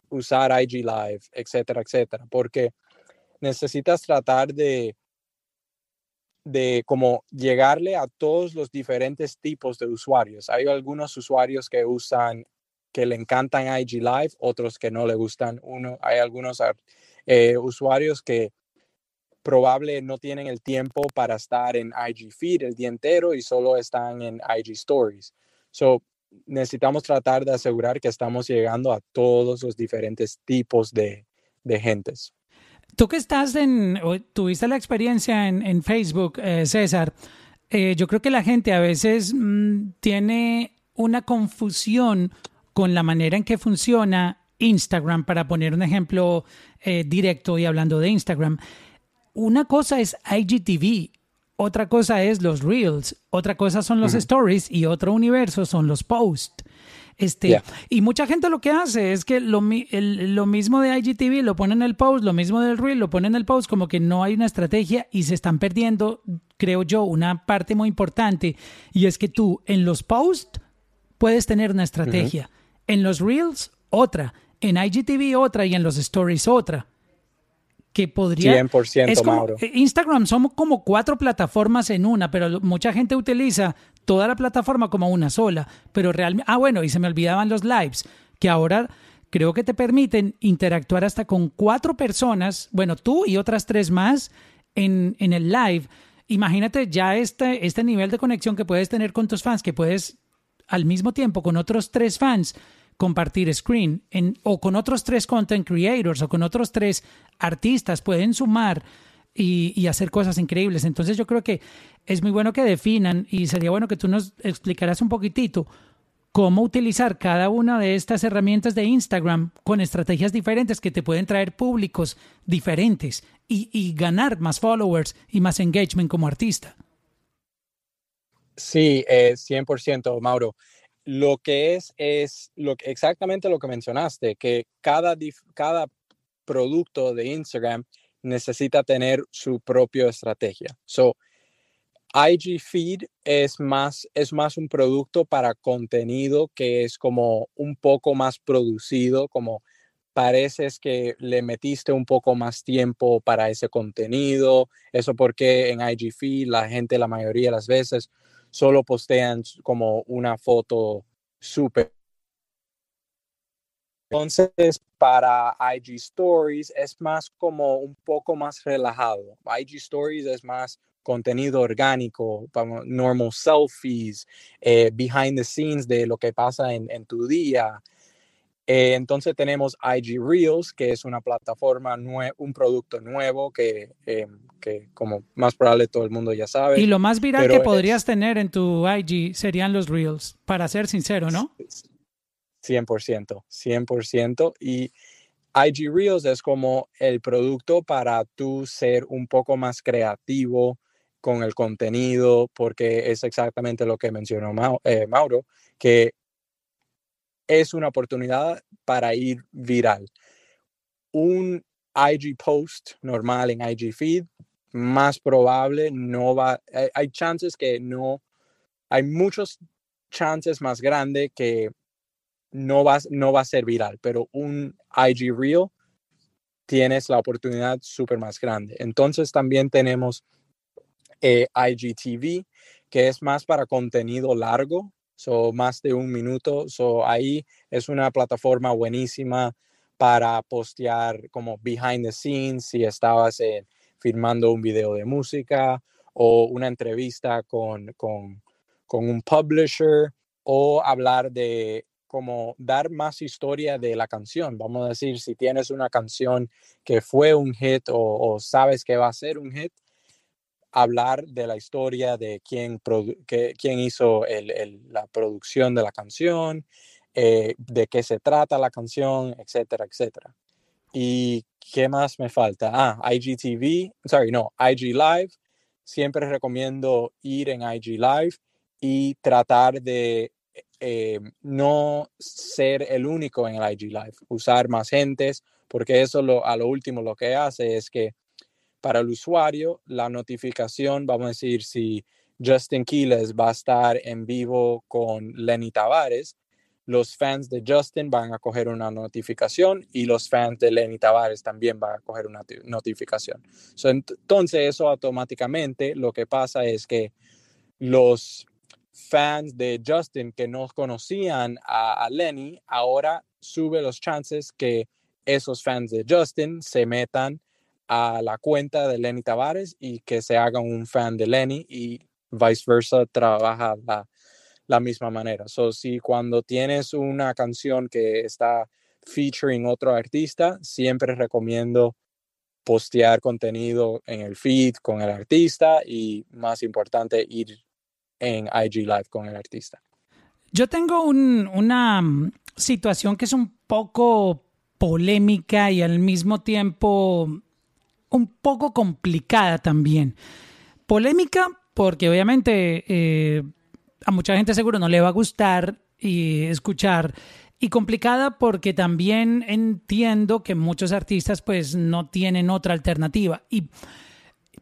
usar IG Live, etcétera, etcétera. Porque necesitas tratar de, de como llegarle a todos los diferentes tipos de usuarios. Hay algunos usuarios que usan, que le encantan IG Live, otros que no le gustan. Uno, hay algunos eh, usuarios que probable no tienen el tiempo para estar en IG Feed el día entero y solo están en IG Stories. So, necesitamos tratar de asegurar que estamos llegando a todos los diferentes tipos de, de gentes. Tú que estás en, tuviste la experiencia en, en Facebook, eh, César, eh, yo creo que la gente a veces mmm, tiene una confusión con la manera en que funciona Instagram, para poner un ejemplo eh, directo y hablando de Instagram una cosa es IGTV otra cosa es los reels, otra cosa son los stories y otro universo son los posts. Este, Y mucha gente lo que hace es que lo, lo mismo de IGTV lo pone en el post, lo mismo del reel lo pone en el post, como que no hay una estrategia y se están perdiendo, creo yo, una parte muy importante y es que tú en los posts puedes tener una estrategia, en los reels otra, en IGTV otra y en los stories otra que podría... 100% es Mauro. Eh, Instagram somos como cuatro plataformas en una, pero mucha gente utiliza toda la plataforma como una sola. Pero realmente... Ah, bueno, y se me olvidaban los lives, que ahora creo que te permiten interactuar hasta con cuatro personas, bueno, tú y otras tres más en, en el live. Imagínate ya este, este nivel de conexión que puedes tener con tus fans, que puedes al mismo tiempo con otros tres fans compartir screen en, o con otros tres content creators o con otros tres artistas pueden sumar y, hacer cosas increíbles. Entonces yo creo que es muy bueno que definan y sería bueno que tú nos explicaras un poquitito cómo utilizar cada una de estas herramientas de Instagram con estrategias diferentes que te pueden traer públicos diferentes y, ganar más followers y más engagement como artista. Sí, eh, 100%, Mauro lo que es es lo exactamente lo que mencionaste, que cada, cada producto de Instagram necesita tener su propia estrategia. So, IG Feed es más, es más un producto para contenido que es como un poco más producido, como pareces que le metiste un poco más tiempo para ese contenido. Eso porque en IG Feed la gente la mayoría de las veces solo postean como una foto súper. Entonces, para IG Stories es más como un poco más relajado. IG Stories es más contenido orgánico, normal selfies, eh, behind the scenes de lo que pasa en, en tu día. Eh, entonces tenemos IG Reels, que es una plataforma, un producto nuevo que, eh, que, como más probable todo el mundo ya sabe. Y lo más viral que podrías tener en tu IG serían los Reels, para ser sincero, ¿no? 100%, 100%. Y IG Reels es como el producto para tú ser un poco más creativo con el contenido, porque es exactamente lo que mencionó eh, Mauro, que es una oportunidad para ir viral. Un IG post normal en IG feed, más probable no va, hay, chances que no, hay muchos chances más grandes que no va, no va a ser viral, pero un IG Reel tienes la oportunidad súper más grande. Entonces también tenemos eh, IGTV, que es más para contenido largo, so más de un minuto. So ahí es una plataforma buenísima para postear como behind the scenes si estabas eh, filmando un video de música o una entrevista con, con, con un publisher o hablar de como dar más historia de la canción. Vamos a decir, si tienes una canción que fue un hit o, o sabes que va a ser un hit, hablar de la historia de quién, quién hizo la producción de la canción, eh, de qué se trata la canción, etcétera, etcétera. ¿Y qué más me falta? Ah, IGTV, sorry, no, IG Live. Siempre recomiendo ir en IG Live y tratar de eh, no ser el único en el IG Live, usar más gentes, porque eso a lo último lo que hace es que para el usuario, la notificación, vamos a decir, si Justin Quiles va a estar en vivo con Lenny Tavares, los fans de Justin van a coger una notificación y los fans de Lenny Tavares también van a coger una notificación. entonces, eso automáticamente lo que pasa es que los fans de Justin que no conocían a, a Lenny, ahora sube los chances que esos fans de Justin se metan a la cuenta de Lenny Tavares y que se haga un fan de Lenny y viceversa trabaja la, la misma manera. So, si cuando tienes una canción que está featuring otro artista, siempre recomiendo postear contenido en el feed con el artista y más importante ir en IG Live con el artista. Yo tengo una mm, situación que es un poco polémica y al mismo tiempo un poco complicada también. polémica porque obviamente eh, a mucha gente seguro no le va a gustar y escuchar y complicada porque también entiendo que muchos artistas pues no tienen otra alternativa y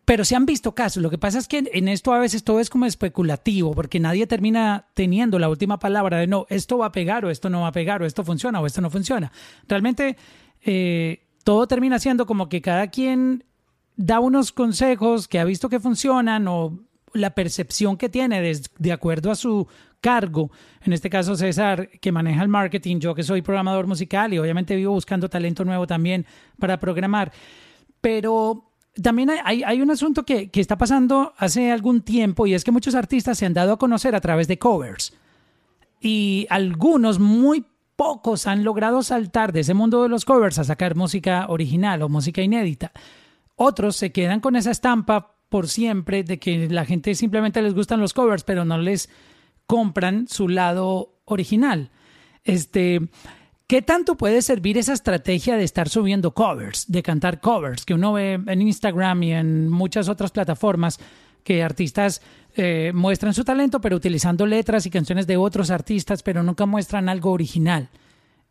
pero se han visto casos. Lo que pasa es que en esto a veces todo es como especulativo, porque nadie termina teniendo la última palabra de no, esto va a pegar o esto no va a pegar, o esto funciona o esto no funciona. Realmente eh, todo termina siendo como que cada quien da unos consejos que ha visto que funcionan o la percepción que tiene de, acuerdo a su cargo. En este caso, César, que maneja el marketing, yo que soy programador musical y obviamente vivo buscando talento nuevo también para programar. Pero también hay, hay un asunto que, que, está pasando hace algún tiempo y es que muchos artistas se han dado a conocer a través de covers. Y algunos, muy pocos, han logrado saltar de ese mundo de los covers a sacar música original o música inédita. Otros se quedan con esa estampa por siempre de que la gente simplemente les gustan los covers, pero no les compran su lado original. Este, ¿Qué tanto puede servir esa estrategia de estar subiendo covers, de cantar covers, que uno ve en Instagram y en muchas otras plataformas que artistas eh, muestran su talento, pero utilizando letras y canciones de otros artistas, pero nunca muestran algo original?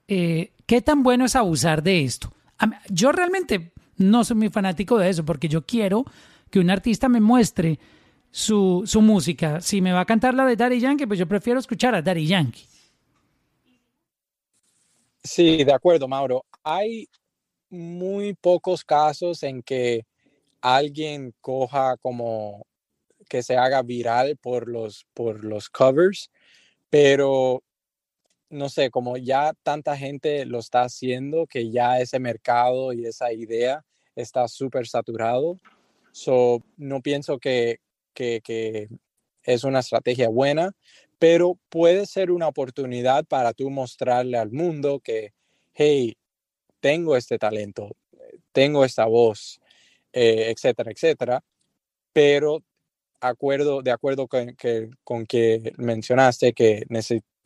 Eh, ¿Qué tan bueno es abusar de esto? Yo realmente no soy muy fanático de eso, porque yo quiero que un artista me muestre su, su música. Si me va a cantar la de Daddy Yankee, pues yo prefiero escuchar a Daddy Yankee. Sí, de acuerdo, Mauro. Hay muy pocos casos en que alguien coja como que se haga viral por los, por los covers, pero no sé, como ya tanta gente lo está haciendo, que ya ese mercado y esa idea está súper saturado, So, no pienso que, que, es una estrategia buena, pero puede ser una oportunidad para tú mostrarle al mundo que, hey, tengo este talento, tengo esta voz, eh, etcétera, etcétera. Pero acuerdo, de acuerdo con que, con que mencionaste que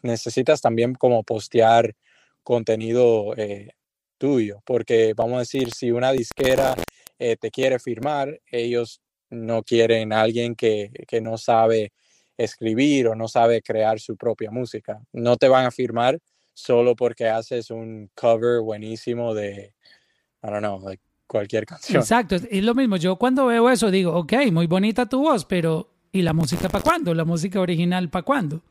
necesitas también como postear contenido eh, tuyo, porque vamos a decir, si una disquera eh, te quiere firmar, ellos no quieren alguien que, que, no sabe escribir o no sabe crear su propia música. No te van a firmar solo porque haces un cover buenísimo de, I don't know, cualquier canción. Exacto, es lo mismo. Yo cuando veo eso digo, ok, muy bonita tu voz, pero ¿y la música para cuándo? ¿La música original para cuándo?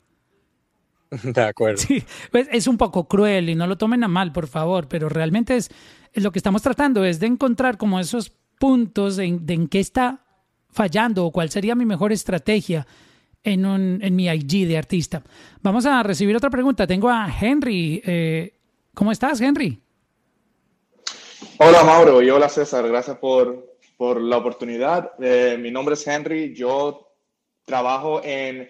<laughs> De acuerdo. Sí, pues es un poco cruel y no lo tomen a mal, por favor, pero realmente es, es lo que estamos tratando, es de encontrar como esos puntos de, en qué está fallando o cuál sería mi mejor estrategia en, un, en mi IG de artista. Vamos a recibir otra pregunta. Tengo a Henry. Eh, ¿Cómo estás, Henry? Hola, Mauro, y hola, César. Gracias por, por la oportunidad. Eh, mi nombre es Henry. Yo trabajo en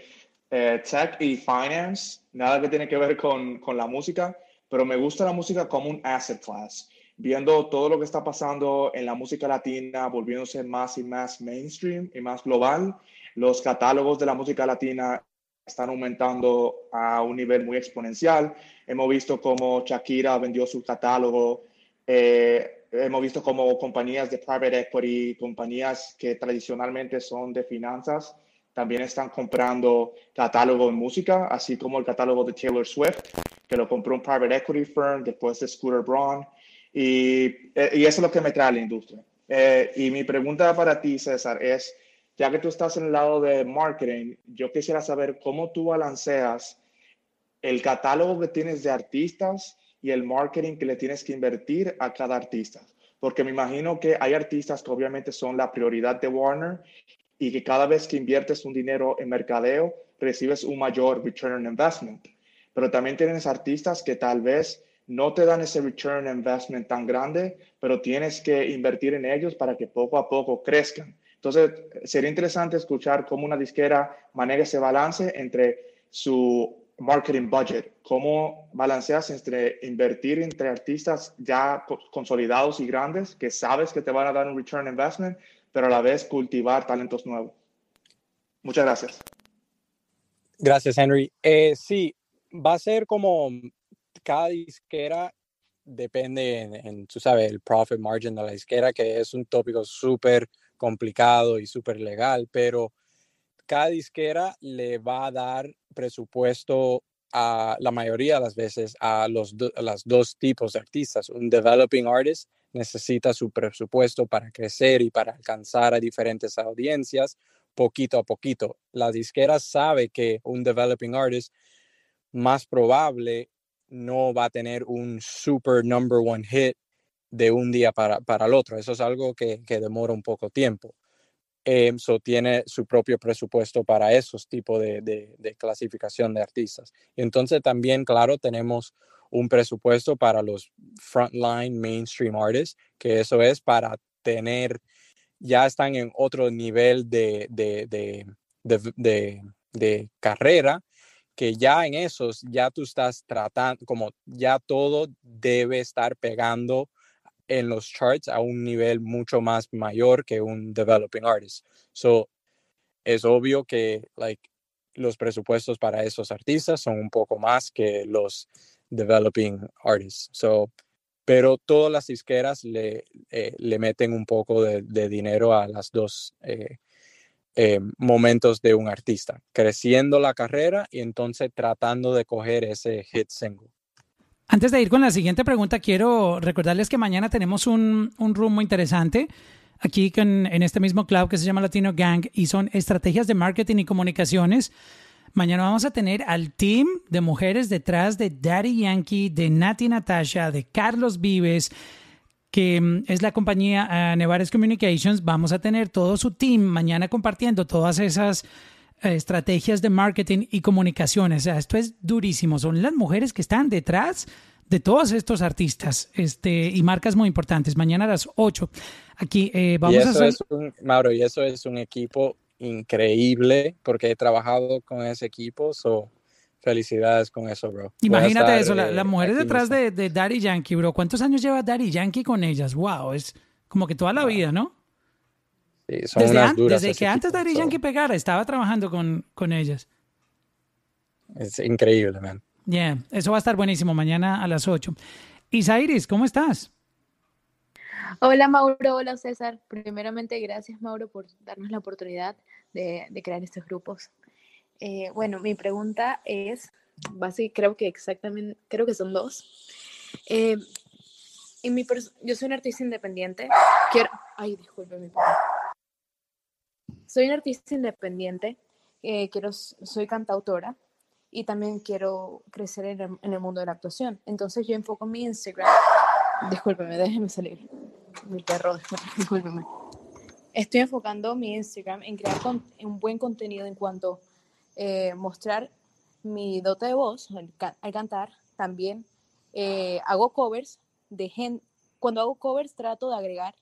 eh, tech y finance. Nada que tiene que ver con, con la música, pero me gusta la música como un asset class viendo todo lo que está pasando en la música latina, volviéndose más y más mainstream y más global. Los catálogos de la música latina están aumentando a un nivel muy exponencial. Hemos visto cómo Shakira vendió su catálogo. Eh, hemos visto cómo compañías de private equity, compañías que tradicionalmente son de finanzas, también están comprando catálogo de música, así como el catálogo de Taylor Swift, que lo compró un private equity firm después de Scooter Braun. Y, eh, y, eso es lo que me trae a la industria. Eh, y mi pregunta para ti, César, es, ya que tú estás en el lado de marketing, yo quisiera saber cómo tú balanceas el catálogo que tienes de artistas y el marketing que le tienes que invertir a cada artista. Porque me imagino que hay artistas que obviamente son la prioridad de Warner y que cada vez que inviertes un dinero en mercadeo, recibes un mayor return on investment. Pero también tienes artistas que tal vez no te dan ese return investment tan grande, pero tienes que invertir en ellos para que poco a poco crezcan. Entonces, sería interesante escuchar cómo una disquera maneja ese balance entre su marketing budget, cómo balanceas entre invertir entre artistas ya consolidados y grandes que sabes que te van a dar un return investment, pero a la vez cultivar talentos nuevos. Muchas gracias. Gracias, Henry. Eh, sí, va a ser como cada disquera depende en, tú sabes, el profit margin de la disquera, que es un tópico súper complicado y súper legal, pero cada disquera le va a dar presupuesto a la mayoría de las veces a los dos tipos de artistas. Un developing artist necesita su presupuesto para crecer y para alcanzar a diferentes audiencias poquito a poquito. La disquera sabe que un developing artist más probable no va a tener un super number one hit de un día para, para el otro. Eso es algo que, que demora un poco tiempo. Eh, tiene su propio presupuesto para esos tipos de, de, clasificación de artistas. Entonces también, claro, tenemos un presupuesto para los frontline mainstream artists, que eso es para tener, ya están en otro nivel de, de carrera que ya en esos, ya tú estás tratando, como ya todo debe estar pegando en los charts a un nivel mucho más mayor que un developing artist. So, es obvio que like, los presupuestos para esos artistas son un poco más que los developing artists. So, pero todas las disqueras le, eh, le meten un poco de, dinero a las dos eh, eh, momentos de un artista, creciendo la carrera y entonces tratando de coger ese hit single. Antes de ir con la siguiente pregunta, quiero recordarles que mañana tenemos un, un room muy interesante aquí con, en este mismo club que se llama Latino Gang y son estrategias de marketing y comunicaciones. Mañana vamos a tener al team de mujeres detrás de Daddy Yankee, de Nati Natasha, de Carlos Vives, que mm, es la compañía uh, Nevares Communications. Vamos a tener todo su team mañana compartiendo todas esas estrategias de marketing y comunicaciones. O sea, esto es durísimo. Son las mujeres que están detrás de todos estos artistas este, y marcas muy importantes. Mañana a las 8. Aquí eh, vamos y eso a hacer... Es un, Mauro, y eso es un equipo increíble porque he trabajado con ese equipo. So Felicidades con eso, bro. Imagínate eso, la, eh, las mujeres detrás de, de, Daddy Yankee, bro. ¿Cuántos años lleva Daddy Yankee con ellas? Wow, es como que toda la vida, ¿no? Sí, son desde, unas an duras desde que antes equipo, Daddy so. Yankee pegara, estaba trabajando con, con ellas. Es increíble, man. Yeah, eso va a estar buenísimo mañana a las 8. Isairis, ¿cómo estás? Hola Mauro, hola César. Primeramente, gracias Mauro por darnos la oportunidad de, de crear estos grupos. Eh, bueno, mi pregunta es, básicamente, creo que exactamente, creo que son dos. Eh, en mi yo soy un artista independiente. Quiero, ay, disculpe mi papá. Soy un artista independiente. Eh, quiero, soy cantautora y también quiero crecer en el, en el, mundo de la actuación. Entonces yo enfoco mi Instagram. Discúlpeme, déjeme salir. Mi perro, <laughs> discúlpeme. Estoy enfocando mi Instagram en crear con, un buen contenido en cuanto eh, mostrar mi dote de voz al, al cantar. También eh, hago covers de gente. Cuando hago covers trato de agregar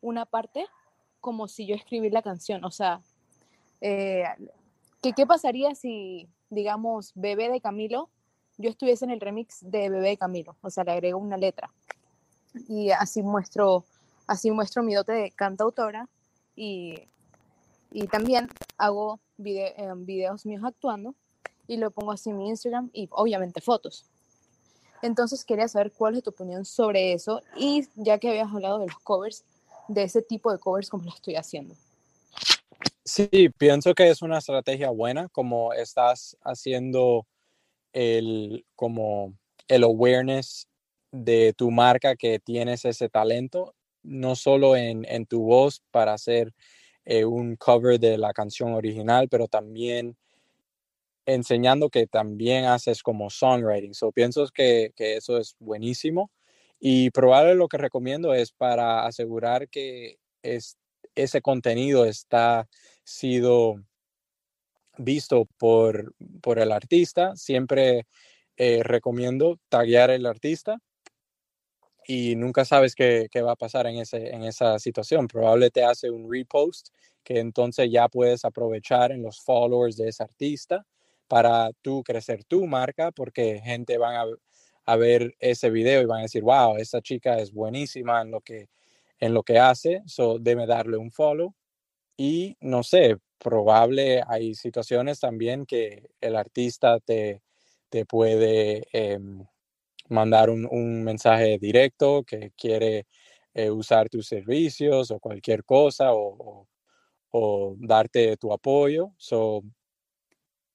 una parte como si yo escribir la canción. O sea, eh, ¿qué, ¿qué pasaría si, digamos, Bebé de Camilo, yo estuviese en el remix de Bebé de Camilo? O sea, le agrego una letra. Y así muestro, así muestro mi dote de cantautora y, y también hago video, eh, videos míos actuando y lo pongo así en mi Instagram y obviamente fotos. Entonces quería saber cuál es tu opinión sobre eso y ya que habías hablado de los covers, de ese tipo de covers como lo estoy haciendo. Sí, pienso que es una estrategia buena como estás haciendo el como el awareness de tu marca que tienes ese talento, no solo en, en tu voz para hacer eh, un cover de la canción original, pero también enseñando que también haces como songwriting. So, pienso que, que eso es buenísimo. Y probablemente lo que recomiendo es para asegurar que es, ese contenido está sido visto por, por el artista. Siempre eh, recomiendo taguear el artista y nunca sabes qué, qué, va a pasar en, ese, en esa situación. Probablemente te hace un repost que entonces ya puedes aprovechar en los followers de ese artista para tú crecer tu marca porque gente van a, a ver ese video y van a decir, wow, esta chica es buenísima en lo que, en lo que hace, so debe darle un follow. Y no sé, probable hay situaciones también que el artista te, te puede eh, mandar un, un, mensaje directo que quiere eh, usar tus servicios o cualquier cosa o, o, darte tu apoyo. So,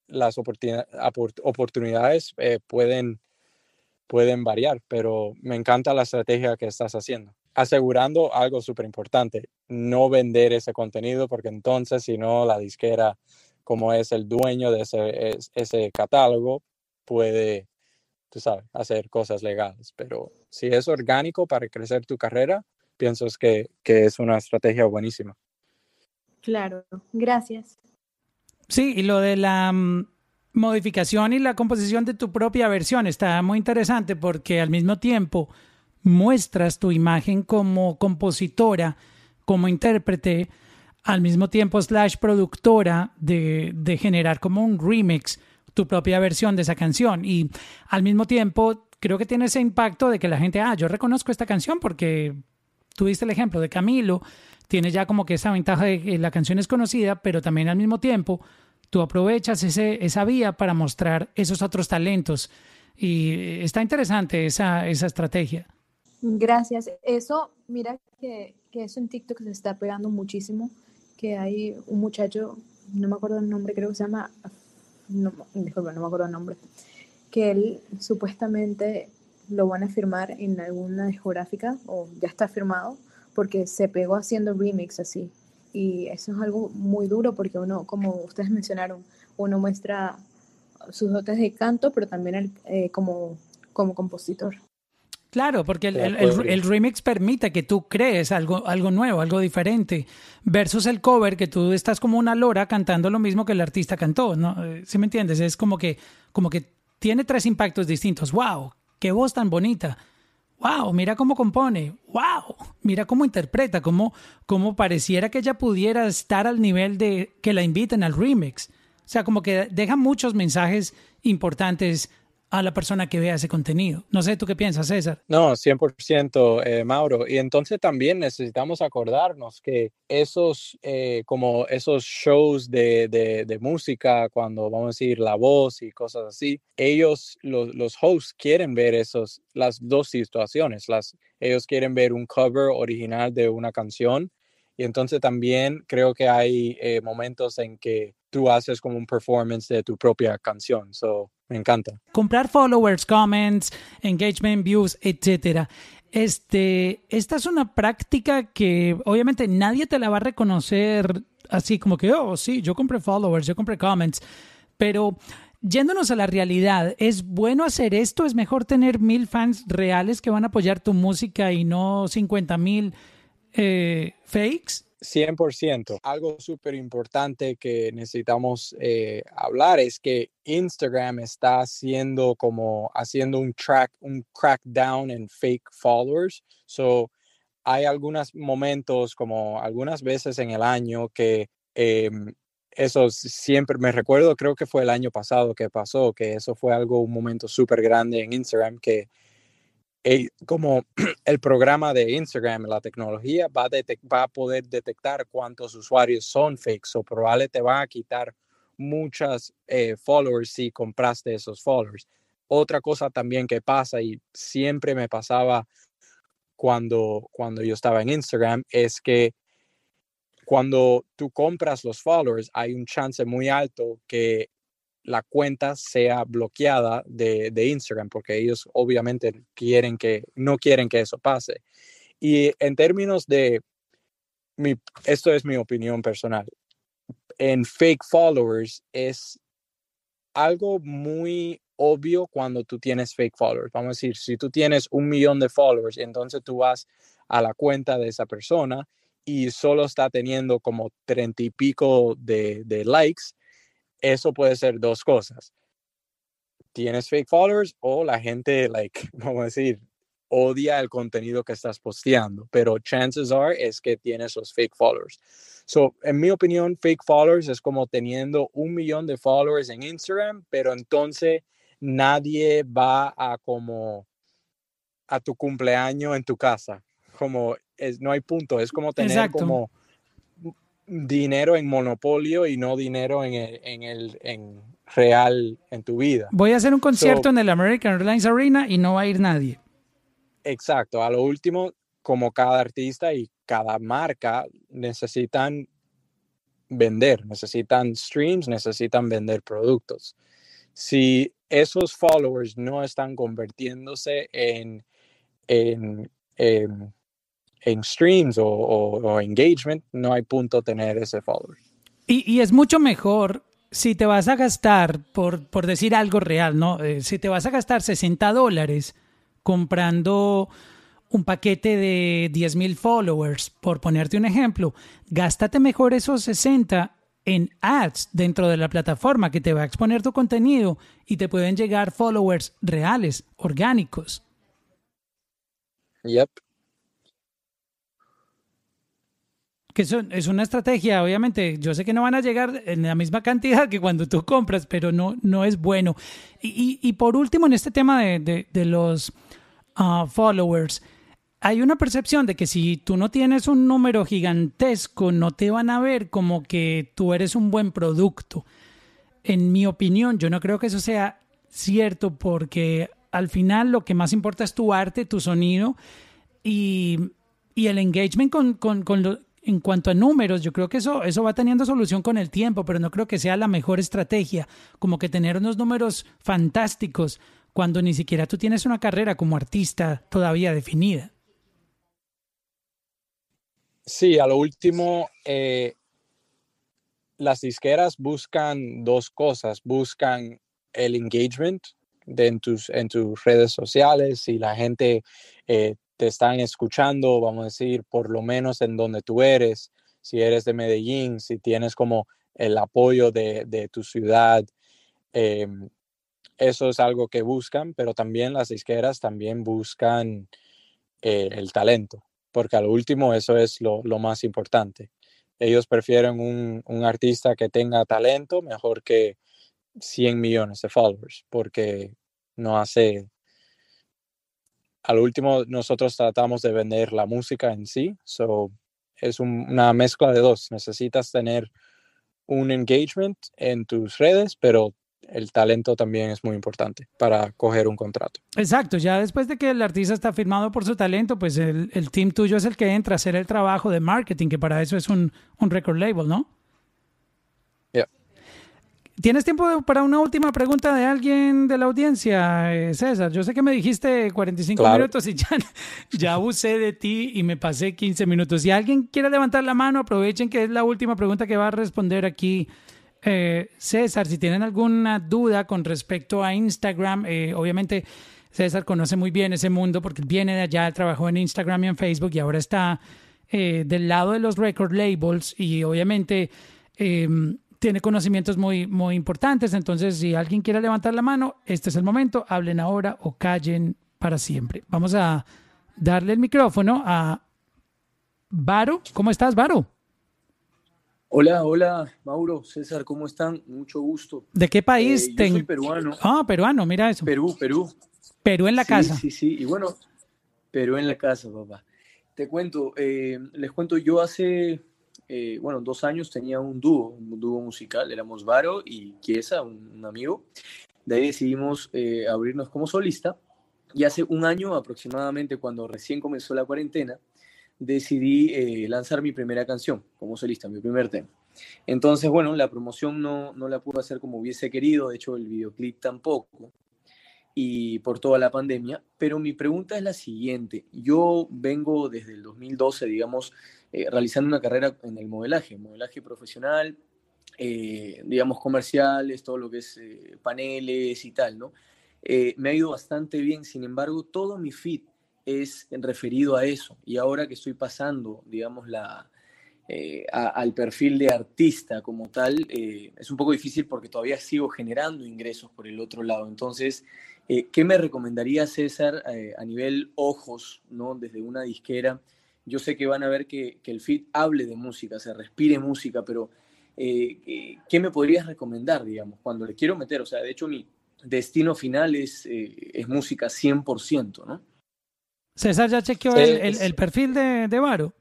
las oportunidades eh, pueden, pueden variar, pero me encanta la estrategia que estás haciendo. Asegurando algo súper importante, no vender ese contenido porque entonces si no la disquera como es el dueño de ese, ese catálogo puede tú sabes, hacer cosas legales. Pero si es orgánico para crecer tu carrera, pienso que, que es una estrategia buenísima. Claro, gracias. Sí, y lo de la mm, modificación y la composición de tu propia versión está muy interesante porque al mismo tiempo muestras tu imagen como compositora, como intérprete, al mismo tiempo slash productora de, de generar como un remix tu propia versión de esa canción. Y al mismo tiempo, creo que tiene ese impacto de que la gente, ah, yo reconozco esta canción porque tuviste el ejemplo de Camilo, tiene ya como que esa ventaja de que la canción es conocida, pero también al mismo tiempo tú aprovechas ese, esa vía para mostrar esos otros talentos. Y está interesante esa, esa estrategia. Gracias. Eso, mira que, que eso en TikTok se está pegando muchísimo, que hay un muchacho, no me acuerdo el nombre, creo que se llama no, disculpa, no me acuerdo el nombre, que él supuestamente lo van a firmar en alguna discográfica o ya está firmado porque se pegó haciendo remix así. Y eso es algo muy duro porque uno, como ustedes mencionaron, uno muestra sus dotes de canto, pero también eh, como, como compositor. Claro, porque el, remix permite que tú crees algo, algo nuevo, algo diferente, versus el cover que tú estás como una lora cantando lo mismo que el artista cantó, ¿no? Eh, ¿Sí me entiendes? Es como que, como que tiene tres impactos distintos. ¡Wow! ¡Qué voz tan bonita! ¡Wow! Mira cómo compone. ¡Wow! Mira cómo interpreta, cómo, cómo pareciera que ella pudiera estar al nivel de que la inviten al remix. O sea, como que deja muchos mensajes importantes a la persona que vea ese contenido. No sé, ¿tú qué piensas, César? No, 100%, eh, Mauro. Y entonces también necesitamos acordarnos que esos, eh, como esos shows de, de, música, cuando vamos a decir la voz y cosas así, ellos, los, los hosts, quieren ver esos, las dos situaciones. Las, ellos quieren ver un cover original de una canción y entonces también creo que hay eh, momentos en que tú haces como un performance de tu propia canción. So, me encanta. Comprar followers, comments, engagement, views, etcétera. Este, esta es una práctica que obviamente nadie te la va a reconocer así como que, oh, sí, yo compré followers, yo compré comments, pero yéndonos a la realidad, ¿es bueno hacer esto? ¿Es mejor tener mil fans reales que van a apoyar tu música y no 50 mil eh, fakes? 100%. Algo súper importante que necesitamos eh, hablar es que Instagram está haciendo como haciendo un track, un crackdown en fake followers. So, hay algunos momentos, como algunas veces en el año, que em, eso siempre me recuerdo, creo que fue el año pasado que pasó, que eso fue algo, un momento súper grande en Instagram que como <clears throat> el programa de Instagram, la tecnología va a, va a poder detectar cuántos usuarios son fakes o probablemente te va a quitar muchas eh, followers si compraste esos followers. Otra cosa también que pasa y siempre me pasaba cuando, cuando yo estaba en Instagram es que cuando tú compras los followers hay un chance muy alto que la cuenta sea bloqueada de, Instagram, porque ellos obviamente quieren que, no quieren que eso pase. Y en términos de, mi, esto es mi opinión personal, en fake followers es algo muy obvio cuando tú tienes fake followers. Vamos a decir, si tú tienes un millón de followers, entonces tú vas a la cuenta de esa persona y solo está teniendo como treinta y pico de, de likes, eso puede ser dos cosas. Tienes fake followers o la gente, like, <laughs> vamos a decir, odia el contenido que estás posteando, pero chances are es que tienes los fake followers. So, en mi opinión, fake followers es como teniendo un millón de followers en Instagram, pero entonces nadie va a como a tu cumpleaños en tu casa. Como es, no hay punto, es como tener como dinero en monopolio y no dinero en el, en el en real en tu vida. Voy a hacer un concierto en el American Airlines Arena y no va a ir nadie. Exacto. A lo último, como cada artista y cada marca necesitan vender, necesitan streams, necesitan vender productos. Si esos followers no están convirtiéndose en, en, en, en streams o, o, o, engagement, no hay punto tener ese follower. Y, y, es mucho mejor si te vas a gastar, por, por decir algo real, ¿no? Eh, si te vas a gastar 60 dólares comprando un paquete de 10 mil followers, por ponerte un ejemplo, gástate mejor esos 60 en ads dentro de la plataforma que te va a exponer tu contenido y te pueden llegar followers reales, orgánicos. Yep. Que eso es una estrategia, obviamente. Yo sé que no van a llegar en la misma cantidad que cuando tú compras, pero no, no es bueno. Y, y, y por último, en este tema de, de, de los uh, followers, hay una percepción de que si tú no tienes un número gigantesco, no te van a ver como que tú eres un buen producto. En mi opinión, yo no creo que eso sea cierto porque al final lo que más importa es tu arte, tu sonido y, y el engagement con, con, con lo, en cuanto a números, yo creo que eso, eso va teniendo solución con el tiempo, pero no creo que sea la mejor estrategia, como que tener unos números fantásticos cuando ni siquiera tú tienes una carrera como artista todavía definida. Sí, a lo último, eh, las disqueras buscan dos cosas. Buscan el engagement de en, tus, en tus redes sociales, si la gente eh, te están escuchando, vamos a decir, por lo menos en donde tú eres, si eres de Medellín, si tienes como el apoyo de, de tu ciudad. Eh, eso es algo que buscan, pero también las disqueras también buscan eh, el talento porque al último eso es lo, lo más importante. Ellos prefieren un, un, artista que tenga talento mejor que 100 millones de followers, porque no hace... Al último nosotros tratamos de vender la música en sí, so es un, una mezcla de dos. Necesitas tener un engagement en tus redes, pero el talento también es muy importante para coger un contrato. Exacto, ya después de que el artista está firmado por su talento, pues el, el team tuyo es el que entra a hacer el trabajo de marketing, que para eso es un, un record label, ¿no? ¿Tienes tiempo para una última pregunta de alguien de la audiencia, eh, César? Yo sé que me dijiste 45 claro. minutos y ya, <laughs> ya abusé de ti y me pasé 15 minutos. Si alguien quiere levantar la mano, aprovechen que es la última pregunta que va a responder aquí eh, César, si tienen alguna duda con respecto a Instagram, eh, obviamente César conoce muy bien ese mundo porque viene de allá, trabajó en Instagram y en Facebook y ahora está del lado de los record labels y obviamente em, tiene conocimientos muy, muy importantes. Entonces, si alguien quiere levantar la mano, este es el momento, hablen ahora o callen para siempre. Vamos a darle el micrófono a Varo. ¿Cómo estás, Varo? Hola, hola, Mauro, César, ¿cómo están? Mucho gusto. ¿De qué país? Eh, yo soy peruano. Ah, peruano, mira eso. Perú, Perú. Perú en la sí, casa. Sí, sí, y bueno, Perú en la casa, papá. Te cuento, eh, les cuento, yo hace, eh, bueno, dos años tenía un dúo, un dúo musical, éramos Varo y Chiesa, un, un amigo. De ahí decidimos eh, abrirnos como solista y hace un año aproximadamente, cuando recién comenzó la cuarentena, decidí eh, lanzar mi primera canción como solista, mi primer tema. Entonces, bueno, la promoción no, no la pude hacer como hubiese querido, de hecho el videoclip tampoco, y por toda la pandemia, pero mi pregunta es la siguiente, yo vengo desde el 2012, digamos, eh, realizando una carrera en el modelaje, modelaje profesional, eh, digamos, comerciales, todo lo que es eh, paneles y tal, ¿no? Eh, me ha ido bastante bien, sin embargo, todo mi feed es referido a eso. Y ahora que estoy pasando, digamos, la, al perfil de artista como tal, es un poco difícil porque todavía sigo generando ingresos por el otro lado. Entonces, ¿qué me recomendaría César a nivel ojos, ¿no? desde una disquera? Yo sé que van a ver que, que el feed hable de música, se respire música, pero eh, ¿qué me podrías recomendar, digamos, cuando le quiero meter? O sea, de hecho, mi destino final es, eh, es música 100%, ¿no? César ya chequeó sí, el, el, el, perfil de, de Varo.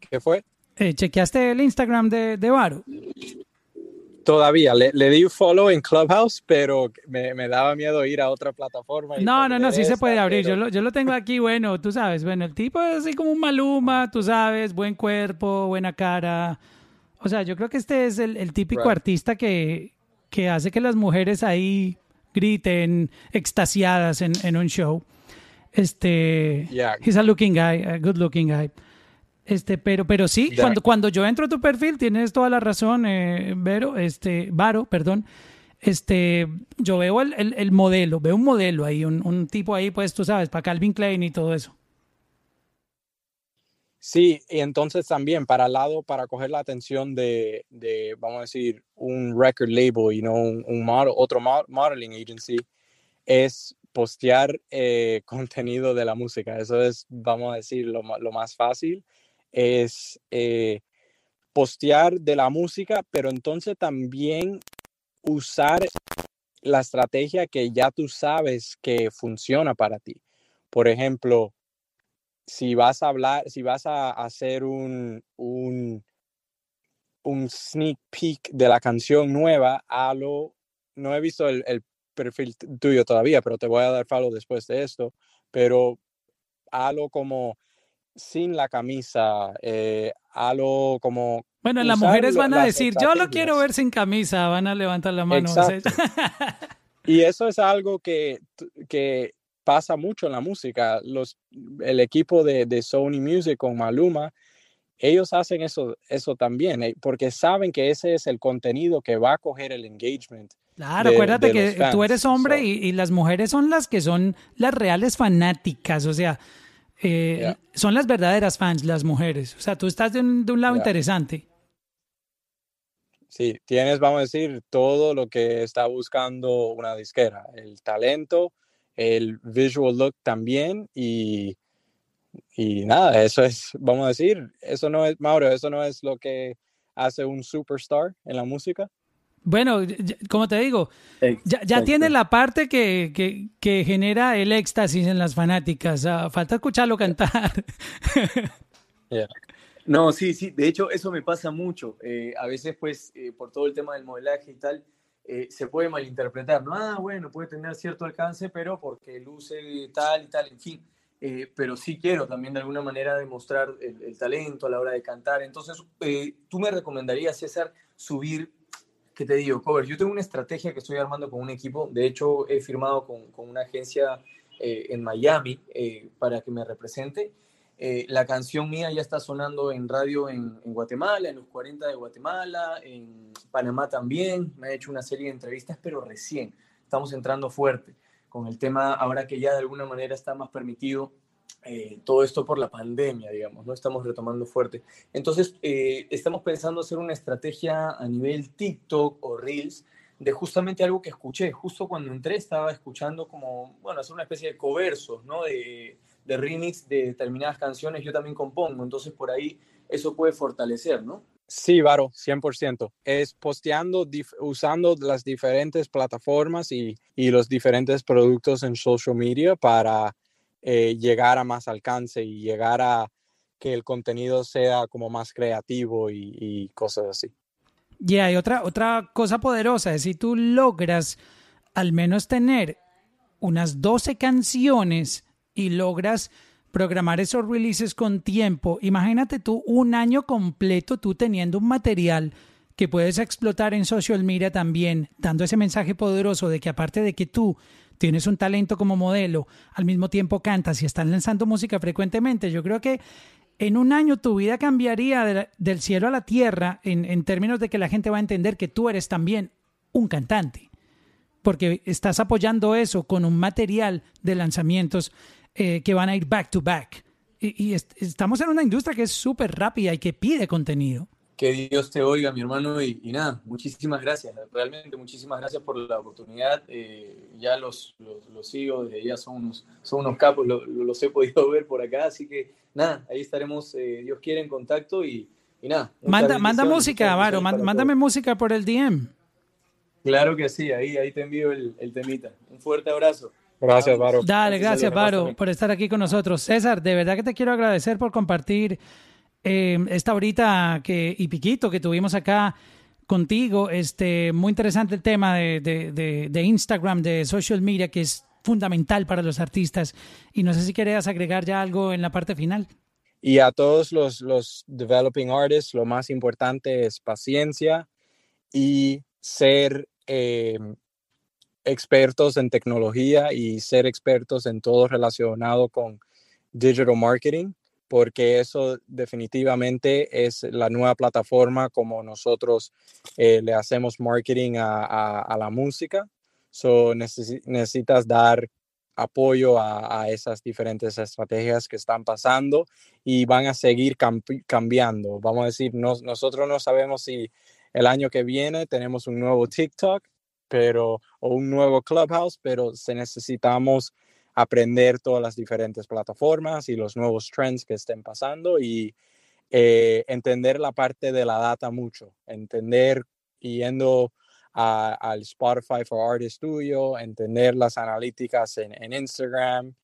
¿Qué fue? Eh, ¿Chequeaste el Instagram de, de Varo? Todavía, le, le di follow en Clubhouse, pero me, me daba miedo ir a otra plataforma. y No, no, no, sí se esta, puede abrir. Yo pero- lo, yo lo tengo aquí, bueno, tú sabes, bueno, el tipo es así como un maluma, tú sabes, buen cuerpo, buena cara. O sea, yo creo que este es el, el típico Right. artista que, que hace que las mujeres ahí griten extasiadas en, en un show. Este, Yeah. he's a looking guy, a good looking guy. Este, pero, pero sí, Ya. cuando, cuando yo entro a tu perfil, tienes toda la razón, eh, Vero, este, Varo, perdón. Este, yo veo el, el- el modelo, veo un modelo ahí, un, un tipo ahí, pues tú sabes, para Calvin Klein y todo eso. Sí, y entonces también para el lado, para coger la atención de, de, vamos a decir, un record label y no un, un model- otro mo- modeling agency, es postear eh, <laughs> contenido de la música. Eso es, vamos a decir, lo, lo más fácil, es eh, postear de la música, pero entonces también usar la estrategia que ya tú sabes que funciona para ti. Por ejemplo, si vas a hablar, si vas a hacer un, un, un sneak peek de la canción nueva, halo, no he visto el, perfil tuyo todavía, pero te voy a dar follow después de esto, pero halo como sin la camisa, eh, como... Bueno, las mujeres van a decir, yo lo quiero estrategias". ver sin camisa, van a levantar la mano. Exacto. Y eso es algo que, que pasa mucho en la música. Los, el equipo de, de Sony Music con Maluma, ellos hacen eso, eso también, eh, porque saben que ese es el contenido que va a coger el engagement. Claro, de- acuérdate de que los tú fans, eres hombre so. y, y las mujeres son las que son las reales fanáticas, o sea, eh, Yeah. son las verdaderas fans, las mujeres. O sea, tú estás de un, de un lado Yeah. interesante. Sí, tienes, vamos a decir, todo lo que está buscando una disquera, el talento, el visual look también y, y nada, eso es, vamos a decir, eso no es, Mauro, eso no es lo que hace un superstar en la música. Bueno, como te digo, ya, ya tiene la parte que, que, que genera el éxtasis en las fanáticas. Ah, falta escucharlo cantar. <laughs> Yeah. No, sí, sí, de hecho eso me pasa mucho. Eh, a veces, pues, eh, por todo el tema del modelaje y tal, eh, se puede malinterpretar, ¿no? Ah, bueno, puede tener cierto alcance, pero porque luce tal y tal, en fin. Eh, pero sí quiero también de alguna manera demostrar el, el talento a la hora de cantar. Entonces, eh, tú me recomendarías, César, subir, ¿qué te digo? Cover, yo tengo una estrategia que estoy armando con un equipo. De hecho, he firmado con, con una agencia eh, en Miami eh, para que me represente. Eh, la canción mía ya está sonando en radio en, en Guatemala, en los 40 de Guatemala, en Panamá también. Me ha hecho una serie de entrevistas, pero recién estamos entrando fuerte con el tema, ahora que ya de alguna manera está más permitido eh, todo esto por la pandemia, digamos, ¿no? Estamos retomando fuerte. Entonces, eh, estamos pensando hacer una estrategia a nivel TikTok o Reels de justamente algo que escuché. Justo cuando entré estaba escuchando como, bueno, hacer una especie de coversos, ¿no? De, de remix de determinadas canciones, yo también compongo, entonces por ahí eso puede fortalecer, ¿no? Sí, Varo, 100%. Es posteando, usando las diferentes plataformas y, y los diferentes productos en social media para eh, llegar a más alcance y llegar a que el contenido sea como más creativo y, y cosas así. Y hay otra, otra cosa poderosa, es si tú logras al menos tener unas 12 canciones y logras programar esos releases con tiempo, imagínate tú un año completo tú teniendo un material que puedes explotar en social media también, dando ese mensaje poderoso de que aparte de que tú tienes un talento como modelo, al mismo tiempo cantas y estás lanzando música frecuentemente, yo creo que en un año tu vida cambiaría del cielo a la tierra en, términos de que la gente va a entender que tú eres también un cantante, porque estás apoyando eso con un material de lanzamientos eh, que van a ir back to back. Y, y est- estamos en una industria que es súper rápida y que pide contenido. Que Dios te oiga, mi hermano, y, y nada, muchísimas gracias, realmente muchísimas gracias por la oportunidad. eh, ya los, los, los sigo, desde ya son unos, son unos capos, lo- lo- los he podido <laughs> ver por acá, así que nada, ahí estaremos, eh, Dios quiere, en contacto y, y nada. Manda, manda música, Varo, mándame todos. música por el DM. Claro que sí, ahí, ahí te envío el, el temita. Un fuerte abrazo. Gracias, Varo. Dale, gracias, Varo, por estar aquí con nosotros. César, de verdad que te quiero agradecer por compartir eh, esta horita que, y piquito que tuvimos acá contigo. Este, muy interesante el tema de, Instagram, de social media, que es fundamental para los artistas. Y no sé si querías agregar ya algo en la parte final. Y a todos los, los developing artists, lo más importante es paciencia y ser eh, expertos en tecnología y ser expertos en todo relacionado con digital marketing porque eso definitivamente es la nueva plataforma como nosotros eh, le hacemos marketing a, la música. So, necesitas dar apoyo a, esas diferentes estrategias que están pasando y van a seguir cambiando. Vamos a decir, nosotros no sabemos si el año que viene tenemos un nuevo TikTok pero, o un nuevo Clubhouse, pero se necesitamos aprender todas las diferentes plataformas y los nuevos trends que estén pasando y eh, entender la parte de la data mucho, entender yendo al Spotify for Artists tuyo, entender las analíticas en, Instagram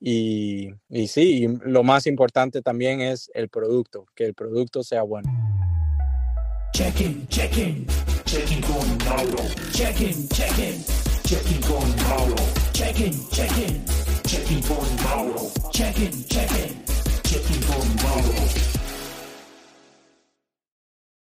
y, y sí, lo más importante también es el producto, que el producto sea bueno. Check-in, check-in, check-in con Mauro. Check-in, check checking for the barrel. Checking, checking, checking for the bottle.